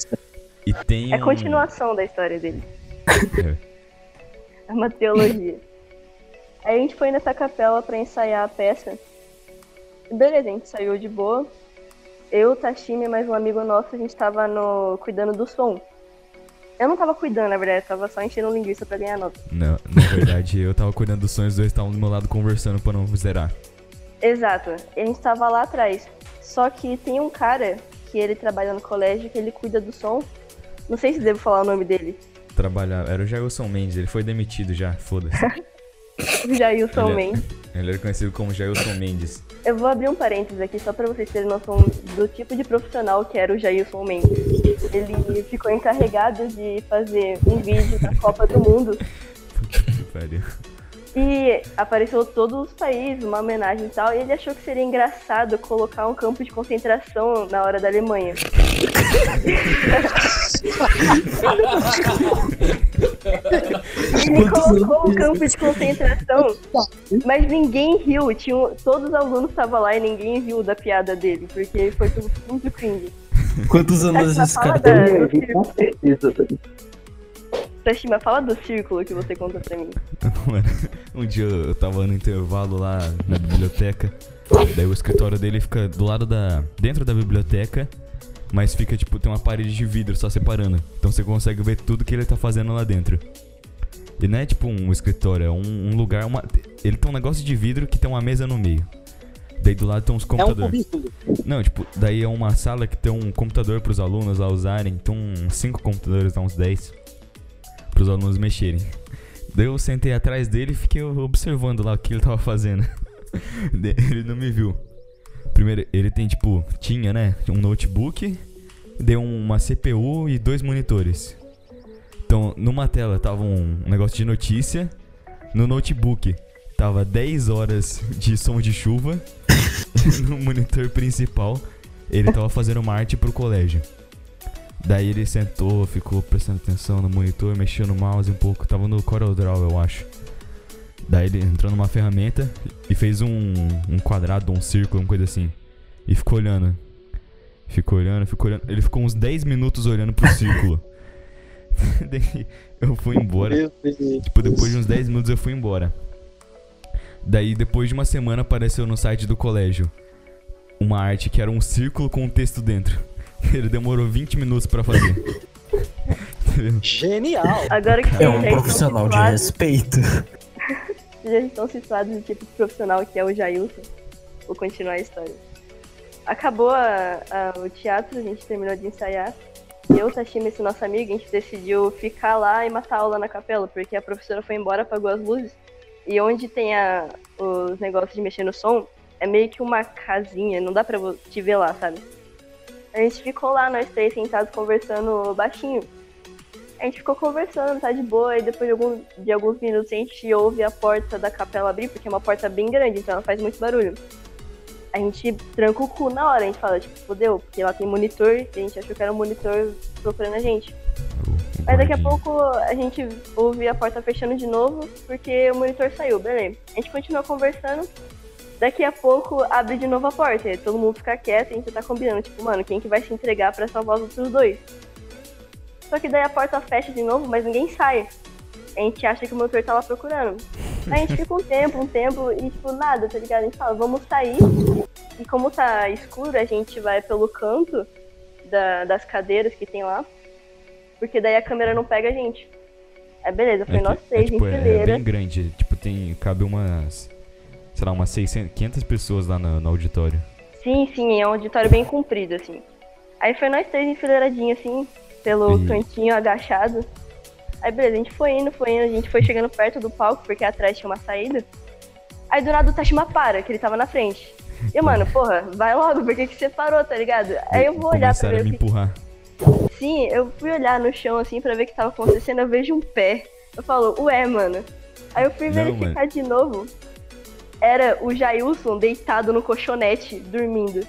e tem É um... continuação da história dele. É. É uma teologia. Aí a gente foi nessa capela pra ensaiar a peça. Beleza, a gente saiu de boa. Eu, Tashimi mais um amigo nosso, a gente tava no... cuidando do som. Eu não tava cuidando, na verdade, eu tava só enchendo linguiça pra ganhar nota. Não, na verdade, eu tava cuidando dos sonhos, os dois estavam do meu lado conversando pra não zerar. Exato. A gente tava lá atrás. Só que tem um cara que ele trabalha no colégio, que ele cuida do som. Não sei se devo falar o nome dele. Trabalhar. Era o Jailson Mendes, ele foi demitido já, foda-se. Jailson Ele é- Mendes. Ele era conhecido como Jailson Mendes. Eu vou abrir um parênteses aqui só pra vocês terem noção do tipo de profissional que era o Jailson Mendes. Ele ficou encarregado de fazer um vídeo da Copa do Mundo Que pariu. E apareceu todos os países, uma homenagem e tal, e ele achou que seria engraçado colocar um campo de concentração na hora da Alemanha. Ele colocou o campo de concentração, mas ninguém riu. Tinha, um- todos os alunos estavam lá e ninguém riu da piada dele, porque foi tudo muito cringe. Quantos anos esse cara tem? Tashima, fala do círculo que você contou pra mim. Mano, um dia eu tava no intervalo lá na biblioteca. Daí o escritório dele fica do lado da. dentro da biblioteca. Mas fica, tipo, tem uma parede de vidro só separando. Então você consegue ver tudo que ele tá fazendo lá dentro. E não é tipo um escritório, é um, um lugar. Uma, ele tem um negócio de vidro que tem uma mesa no meio. Daí do lado tem uns É um computadores. Não, tipo, daí é uma sala que tem um computador pros alunos lá usarem. Tem uns 5 computadores, dá uns 10. Pros alunos mexerem. Daí eu sentei atrás dele e fiquei observando lá o que ele tava fazendo. Ele não me viu. Primeiro, ele tem tipo, tinha, né? Um notebook, deu uma CPU e dois monitores. Então, numa tela tava um negócio de notícia. No notebook tava 10 horas de som de chuva. no monitor principal, ele tava fazendo uma arte pro colégio. Daí ele sentou, ficou prestando atenção no monitor, mexeu no mouse um pouco, tava no CorelDRAW, eu acho. Daí ele entrou numa ferramenta e fez um, um quadrado, um círculo, uma coisa assim. E ficou olhando. Ficou olhando, ficou olhando. Ele ficou uns 10 minutos olhando pro círculo. Daí eu fui embora. Tipo, depois de uns 10 minutos eu fui embora. Daí, depois de uma semana, apareceu no site do colégio uma arte que era um círculo com um texto dentro. Ele demorou 20 minutos pra fazer. Genial. Agora que É um já profissional de situados- respeito. Vocês já estão situados no tipo de profissional que é o Jailson. Vou continuar a história. Acabou a- a- o teatro, a gente terminou de ensaiar. Eu, Tashima, esse nosso amigo, a gente decidiu ficar lá e matar a aula na capela, porque a professora foi embora, apagou as luzes. E onde tem a- os negócios de mexer no som, é meio que uma casinha, não dá pra te ver lá, sabe? A gente ficou lá, nós três sentados conversando baixinho. A gente ficou conversando, tá de boa, e depois de, algum- de alguns minutos a gente ouve a porta da capela abrir, porque é uma porta bem grande, então ela faz muito barulho. A gente tranca o cu na hora, a gente fala, tipo, fodeu, porque lá tem monitor, e a gente achou que era um monitor procurando a gente. Mas daqui a pouco a gente ouve a porta fechando de novo, porque o monitor saiu, beleza. A gente continua conversando, daqui a pouco abre de novo a porta, e todo mundo fica quieto e a gente tá combinando, tipo, mano, quem que vai se entregar pra salvar os outros dois? Só que daí a porta fecha de novo, mas ninguém sai. A gente acha que o motor tá lá procurando. Aí a gente fica um tempo, um tempo, e tipo, nada, tá ligado? A gente fala, vamos sair. E como tá escuro, a gente vai pelo canto da- das cadeiras que tem lá. Porque daí a câmera não pega a gente. Aí beleza, foi É, nós três é, tipo, em é, é fileira. bem grande. Tipo, tem. Cabe umas. Sei lá, umas 600, 500 pessoas lá no, no auditório. Sim, sim, é um auditório bem comprido, assim. Aí foi nós três enfileiradinho, assim, pelo E- cantinho agachado. Aí beleza, a gente foi indo, foi indo, a gente foi chegando perto do palco, porque atrás tinha uma saída. Aí do nada o Tashima para, que ele tava na frente. E eu, mano, porra, vai logo, por que que você parou, tá ligado? Aí eu vou olhar pra ver me que empurrar. Sim, eu fui olhar no chão assim pra ver o que tava acontecendo, eu vejo um pé. Eu falo, ué, mano. Aí eu fui Não, verificar de novo. Era o Jailson deitado no colchonete, dormindo.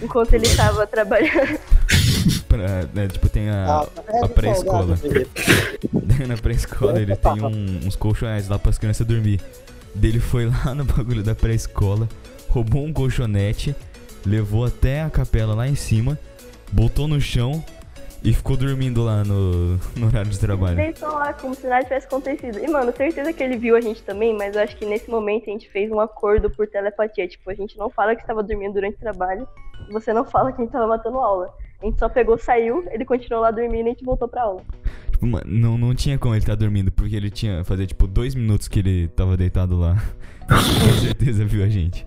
Enquanto ele tava trabalhando. Pra- né, tipo, tem a, Ah, é a pré-escola. na pré-escola ele tem um- uns colchonetes lá pras crianças dormir. Dele foi lá no bagulho da pré-escola, roubou um colchonete, levou até a capela lá em cima, botou no chão e ficou dormindo lá no, no horário de trabalho. Deitou lá como se nada tivesse acontecido. E, mano, certeza que ele viu a gente também, mas eu acho que nesse momento a gente fez um acordo por telepatia. Tipo, a gente não fala que estava dormindo durante o trabalho, você não fala que a gente tava matando aula. A gente só pegou, saiu, ele continuou lá dormindo e a gente voltou pra aula. Tipo, mano, não, não tinha como ele estar dormindo, porque ele tinha. Fazia tipo dois minutos que ele tava deitado lá. Com certeza viu a gente.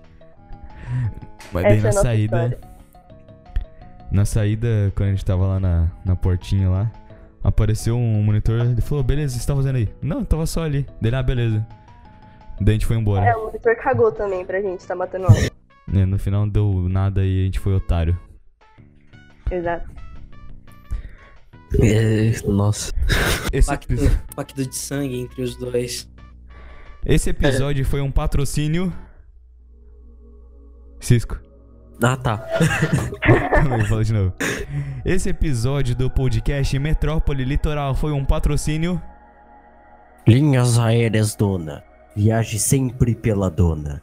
Mas daí Essa é na nossa saída. história. Na saída, quando a gente tava lá na, na portinha lá, apareceu um monitor. Ele falou: beleza, o que você tá fazendo aí? Não, eu tava só ali. Dele, ah, beleza. Daí a gente foi embora. É, o monitor cagou também pra gente, tá matando aula. É, no final não deu nada e a gente foi otário. Exato. É, nossa. Esse, Pacto, pacto de sangue entre os dois. esse episódio foi um patrocínio. Cisco. Ah, tá. Calma aí, fala de novo. Esse episódio do podcast Metrópole Litoral foi um patrocínio. Linhas aéreas, dona. Viaje sempre pela dona.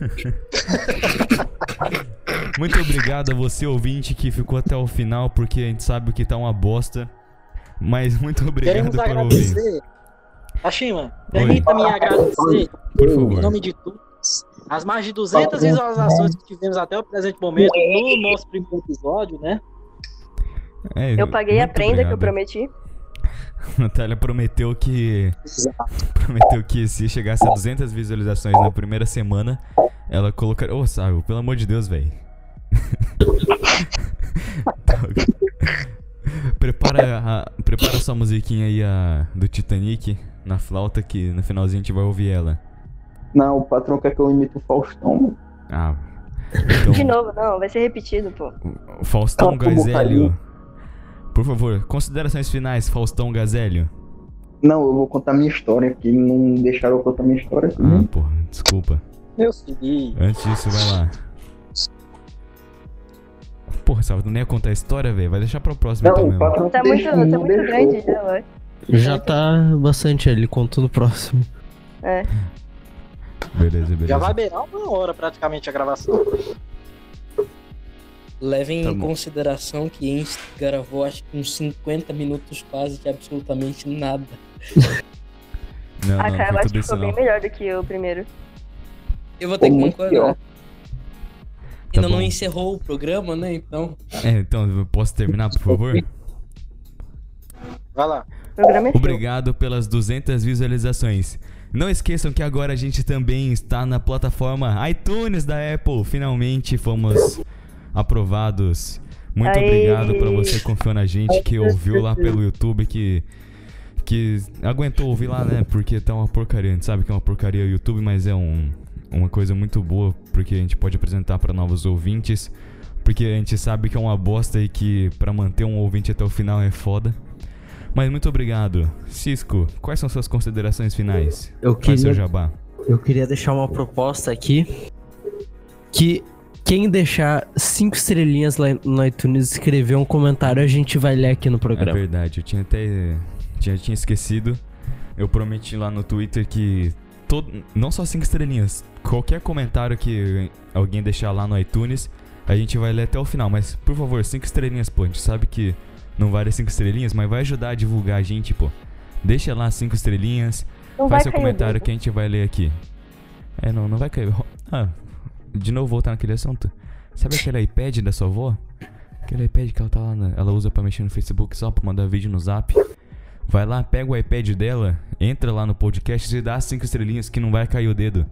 Muito obrigado a você, ouvinte, que ficou até o final, porque a gente sabe que tá uma bosta. Mas muito obrigado por ouvir. agradecer. Ashima, permita-me agradecer, Por em favor. nome de todos, as mais de 200 visualizações que tivemos até o presente momento no nosso primeiro episódio, né? É, Eu paguei a prenda que eu obrigado. prometi. Natália prometeu que prometeu que se chegasse a 200 visualizações na primeira semana, ela colocaria. Ô, Sábio, pelo amor de Deus, velho. prepara, a, prepara sua musiquinha aí a, do Titanic na flauta, que no finalzinho a gente vai ouvir ela. Não, o patrão quer que eu imite o Faustão. Ah. Então, De novo, não, vai ser repetido, pô. o Faustão Cala a boca Gazélio. Por favor, considerações finais, Faustão Gazélio. Não, eu vou contar minha história, que não deixaram eu contar minha história. Ah, porra, desculpa. Meu filho. Antes disso, vai lá. Porra, tu nem ia contar a história, velho? Vai deixar pra próxima então Não, o mesmo. patrão Tá muito, tá não muito deixou. grande já, eu acho. Já tá bastante, ele contou no próximo. É. Beleza, beleza. Já vai beirar uma hora praticamente a gravação. Levem Tá em bom. consideração que Insta gravou acho que uns 50 minutos quase de absolutamente nada. Não, Ah, não, cara, eu acho que ficou bem melhor do que o primeiro. Eu vou ter que concordar. pior. Ainda Tá não bom. encerrou o programa, né? Então. É, então, eu posso terminar, por favor? Vai lá. É. Obrigado pelas 200 visualizações. Não esqueçam que agora a gente também está na plataforma iTunes da Apple. Finalmente fomos aprovados. Muito Aê! obrigado pra você que confiou na gente, que ouviu lá pelo YouTube, que que aguentou ouvir lá, né? Porque tá uma porcaria. A gente sabe que é uma porcaria o YouTube, mas é um, uma coisa muito boa, porque a gente pode apresentar pra novos ouvintes. Porque a gente sabe que é uma bosta e que pra manter um ouvinte até o final é foda. Mas muito obrigado. Cisco, quais são suas considerações finais? Eu Faz seu queria, jabá. eu queria deixar uma proposta aqui. Que quem deixar cinco estrelinhas lá no iTunes escrever um comentário, a gente vai ler aqui no É programa. verdade, eu tinha até. Tinha, tinha esquecido. Eu prometi lá no Twitter que. Todo, não só cinco estrelinhas. Qualquer comentário que alguém deixar lá no iTunes, a gente vai ler até o final. Mas, por favor, cinco estrelinhas, pô. A gente sabe que não vale cinco estrelinhas, mas vai ajudar a divulgar a gente, pô. Deixa lá cinco estrelinhas. Não Faz seu comentário que a gente vai ler aqui. É, não, não vai cair. Ah, de novo voltar naquele assunto. Sabe aquele iPad da sua avó? Aquele iPad que ela tá lá, na- ela usa pra mexer no Facebook só pra mandar vídeo no Zap. Vai lá, pega o iPad dela, entra lá no podcast e dá cinco estrelinhas que não vai cair o dedo.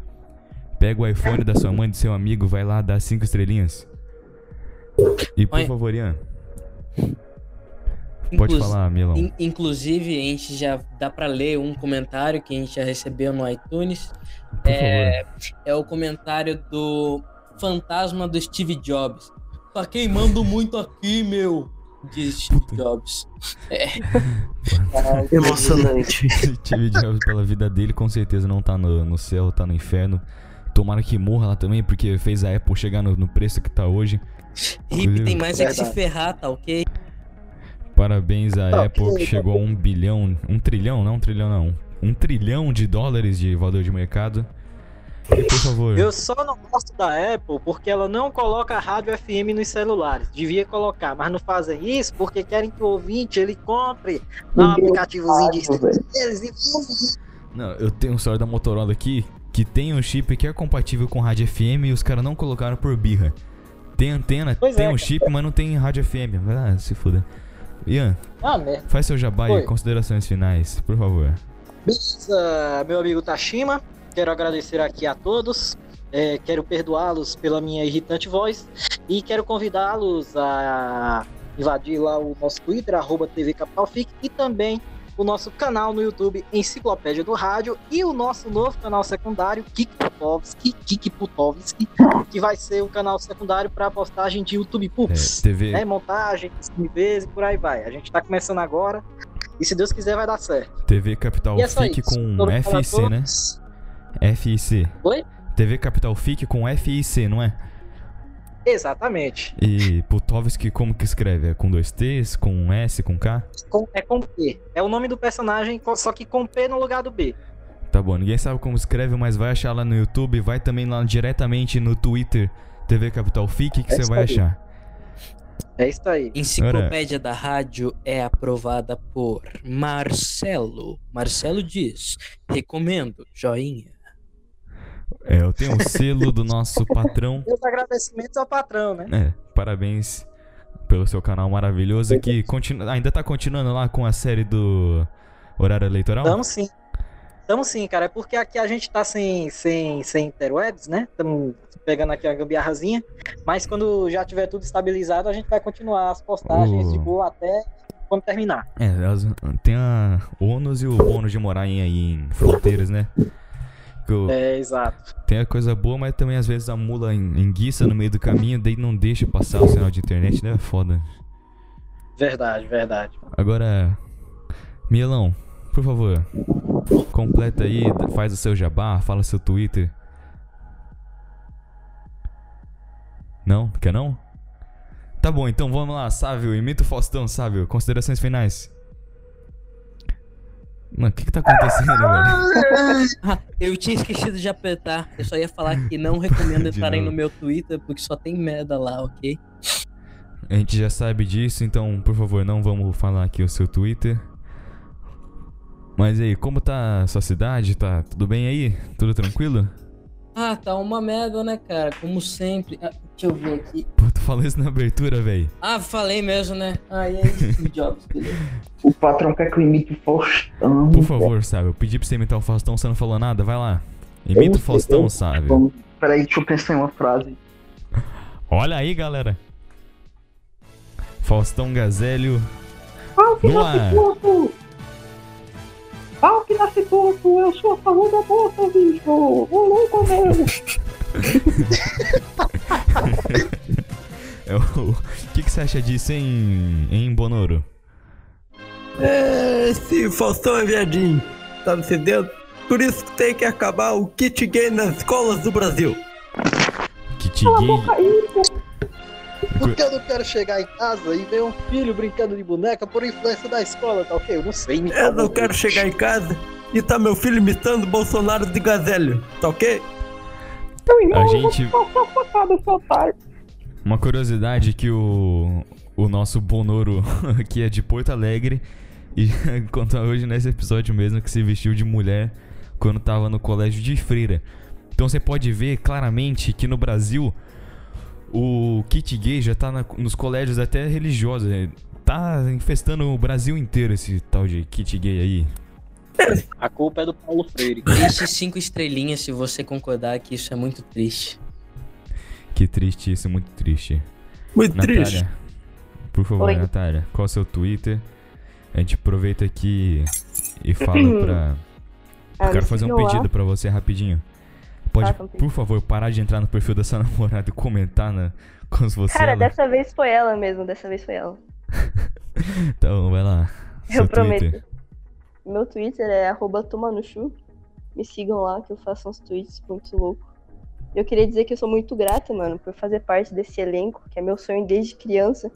Pega o iPhone da sua mãe, do seu amigo, vai lá, dá cinco estrelinhas. E por Oi. favor, Ian, pode falar, Milão. in- inclusive, a gente já dá pra ler um comentário que a gente já recebeu no iTunes. Por É, é o comentário do fantasma do Steve Jobs. Tá queimando muito aqui, meu. Diz Steve Jobs. Emocionante. Steve Jobs pela vida dele, com certeza não tá no, no céu, tá no inferno. Tomara que morra lá também, porque fez a Apple chegar no, no preço que tá hoje. Hip tem mais é que se ferrar, tá ok? Parabéns à Tá, Apple que ok. chegou a um bilhão, um trilhão, não um trilhão não, um trilhão de dólares de valor de mercado. E por favor, Eu só não gosto da Apple porque ela não coloca rádio FM nos celulares. Devia colocar, mas não fazem isso porque querem que o ouvinte ele compre lá um Meu aplicativozinho de e não, eu tenho um celular da Motorola aqui que tem um chip que é compatível com rádio FM e os caras não colocaram por birra. Tem antena, Pois tem é, um cara. chip, mas não tem rádio FM. Ah, se fuda. Ian, Ah, merda. faz seu jabá e considerações finais, por favor. Beleza, meu amigo Tashima, quero agradecer aqui a todos. é, quero perdoá-los pela minha irritante voz e quero convidá-los a invadir lá o nosso Twitter, arroba TV Capitalfic, e também o nosso canal no YouTube Enciclopédia do Rádio e o nosso novo canal secundário, Kik Putovski, Kik Putovski, que vai ser o canal secundário para postagem de YouTube É, Pups, TV, né, montagem, vezes e por aí vai. A gente tá começando agora e se Deus quiser vai dar certo. TV Capital é Fique com Obrigado a FIC, né? FIC. Oi? TV Capital Fique com FIC, não é? Exatamente. E Putovski, como que escreve? É com dois T's, com um S, com K? Com- é com P. É o nome do personagem, só que com P no lugar do B. Tá bom, ninguém sabe como escreve, mas vai achar lá no YouTube, vai também lá diretamente no Twitter TV Capital Fique que É você vai aí. achar. É isso aí. Enciclopédia da Rádio é aprovada por Marcelo. Marcelo diz: recomendo, joinha. É, eu tenho o selo do nosso patrão. Meus agradecimentos ao patrão, né? É, parabéns pelo seu canal maravilhoso que continua, ainda tá continuando lá com a série do horário eleitoral? Tamo sim. Tamo sim, cara. É porque aqui a gente tá sem, sem, sem interwebs, né? Estamos pegando aqui uma gambiarrazinha. Mas quando já tiver tudo estabilizado, a gente vai continuar as postagens Uh. de boa até quando terminar. É, tem a o ônus e o bônus de morar em, aí em fronteiras, né? O- É, exato. Tem a coisa boa, mas também às vezes a mula en- enguiça no meio do caminho, daí não deixa passar o sinal de internet, né? É foda. Verdade, verdade. Agora, Mielão, por favor, completa aí, faz o seu jabá, fala seu Twitter. Não? Quer não? Tá bom, então vamos lá, Sávio, imita o Faustão, Sávio, considerações finais. Mano, o que que tá acontecendo, velho? Ah, eu tinha esquecido de apertar. Eu só ia falar que não recomendo De entrarem novo. no meu Twitter porque só tem merda lá, ok? A gente já sabe disso, então, por favor, não vamos falar aqui o seu Twitter. Mas aí, como tá a sua cidade? Tá tudo bem aí? Tudo tranquilo? Ah, tá uma merda, né, cara? Como sempre. Ah, deixa eu ver aqui. Pô, tu falou isso na abertura, velho. Ah, falei mesmo, né? Ah, e aí, Steve Jobs, beleza. O patrão quer que eu imite o Faustão. Por favor, sabe? Eu pedi pra você imitar o Faustão, você não falou nada, vai lá. Imita o Faustão, sabe? Vamos, peraí, deixa eu pensar em uma frase. Olha aí, galera. Faustão Gazélio. Que No nasce ar. torto! Pau que nasce torto! Eu sou a favor da bolsa, bicho! Ô louco, meu! É o o que, que você acha disso, hein, hein Bonoro? É, esse Faustão é viadinho. Tá me entendendo? Por isso que tem que acabar o kit gay nas escolas do Brasil. Kit gay. Porque eu não quero chegar em casa e ver um filho brincando de boneca por influência da escola, tá ok? Eu não sei imitar Eu não quero chegar em casa e tá meu filho imitando Bolsonaro de Gazélio. Tá ok? A gente. Uma curiosidade que o, o nosso Bonoro aqui é de Porto Alegre e conta hoje nesse episódio mesmo que se vestiu de mulher quando tava no colégio de freira. Então você pode ver claramente que no Brasil o kit gay já tá na- nos colégios até religiosos. é, Tá infestando o Brasil inteiro esse tal de kit gay aí. A culpa é do Paulo Freire. Deixe cinco estrelinhas se você concordar que isso é muito triste. Que triste isso, muito triste. Muito Natália, triste. por favor, Oi. Natália, qual é o seu Twitter? A gente aproveita aqui e fala pra. Eu quero fazer um pedido pra você rapidinho. Pode, por favor, parar de entrar no perfil da sua namorada e comentar na, com você. Cara, ela. dessa vez foi ela mesmo, dessa vez foi ela. Então, vai lá. Eu prometo. Twitter. Meu Twitter é tomanuchu. Me sigam lá que eu faço uns tweets muito loucos. Eu queria dizer que eu sou muito grata, mano, por fazer parte desse elenco, que é meu sonho desde criança.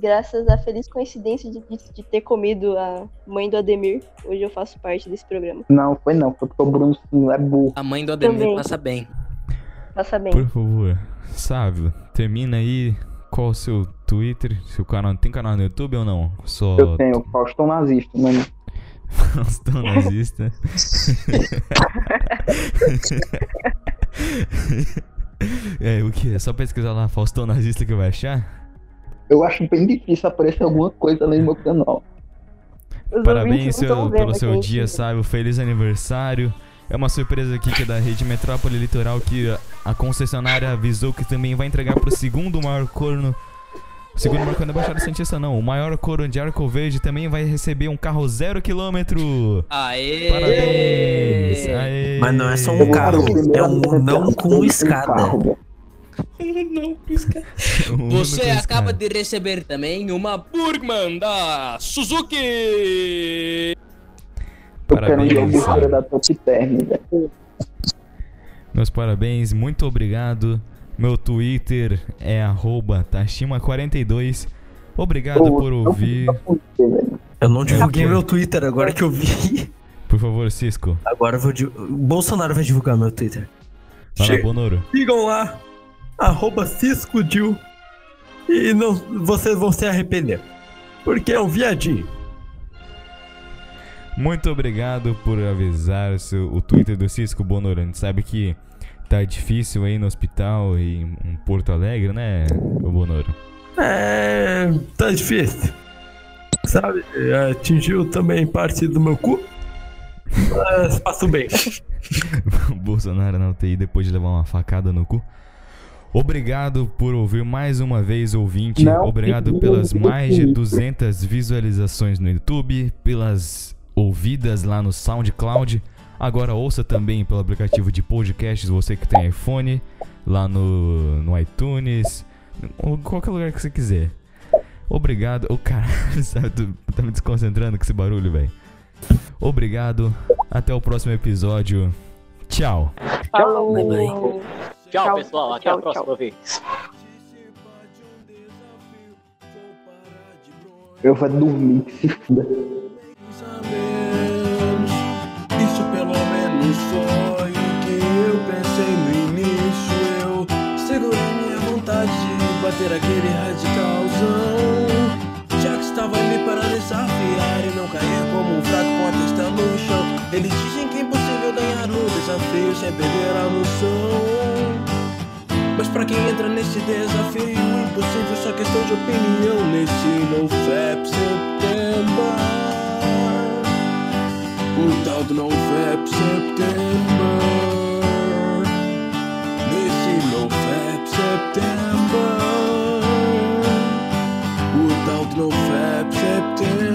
Graças à feliz coincidência de, de- de ter comido a mãe do Ademir, hoje eu faço parte desse programa. Não, foi não, foi porque o Bruno não é burro. A mãe do Ademir Também. passa bem. Passa bem. Por favor, Sávio, termina aí. Qual o seu Twitter? Seu canal. Tem canal no YouTube ou não? Só Eu tenho Faustão nazista, mano. Faustão nazista. é, o que? É só pesquisar lá Faustão nazista que vai achar? Eu acho bem difícil aparecer alguma coisa no meu canal. Os Parabéns seu- pelo aqui, seu hein, dia, filho. Sávio. Feliz aniversário. É uma surpresa aqui que é da rede Metrópole Litoral que a- a concessionária avisou que também vai entregar pro segundo maior corno. O segundo maior corno da Baixada Santista não. O maior corno de Arco Verde também vai receber um carro zero quilômetro. Aê! Parabéns! Aê. Mas não é só um carro, o é um não com escada. Não, pisca. Você único acaba de receber também uma Burgman da Suzuki! Parabéns, da Top Term, velho. Meus parabéns, muito obrigado Meu Twitter é arroba Tashima42. Obrigado por ouvir. Eu não divulguei meu Twitter agora que eu vi. Por favor, Cisco. Agora eu vou. Bolsonaro vai divulgar meu Twitter. Fala, Chega. Bonoro. Sigam lá. Arroba CiscoDil. E não, vocês vão se arrepender. Porque é um viadinho. Muito obrigado por avisar o, seu- o Twitter do Cisco gente sabe que tá difícil aí no hospital em, em Porto Alegre, né, Bonoro? É. tá difícil. Sabe? Atingiu também parte do meu cu. Mas passo bem. o Bolsonaro na UTI depois de levar uma facada no cu. Obrigado por ouvir mais uma vez, ouvinte. Não, Obrigado não, pelas não, mais de não. 200 visualizações no YouTube, pelas ouvidas lá no SoundCloud. Agora ouça também pelo aplicativo de podcasts, você que tem iPhone, lá no, no iTunes, em qualquer lugar que você quiser. Obrigado. O cara, sabe, tu tá me desconcentrando com esse barulho, velho. Obrigado. Até o próximo episódio. Tchau. Falou. Bye, bye. Tchau, Tchau, pessoal. Até tchau, a próxima tchau. vez. Eu vou dormir, que se fuda. Isso pelo menos foi o que eu pensei no início. Eu segurei minha vontade de bater aquele radicalzão. Já que estava ali para desafiar e não cair como um fraco com a testa no chão. Eles dizem que é impossível ganhar no desafio sem perder a noção. Mas pra quem entra neste desafio é impossível, só questão de opinião nesse NoFap September. O tal do NoFap September. nesse NoFap September. O tal do NoFap September.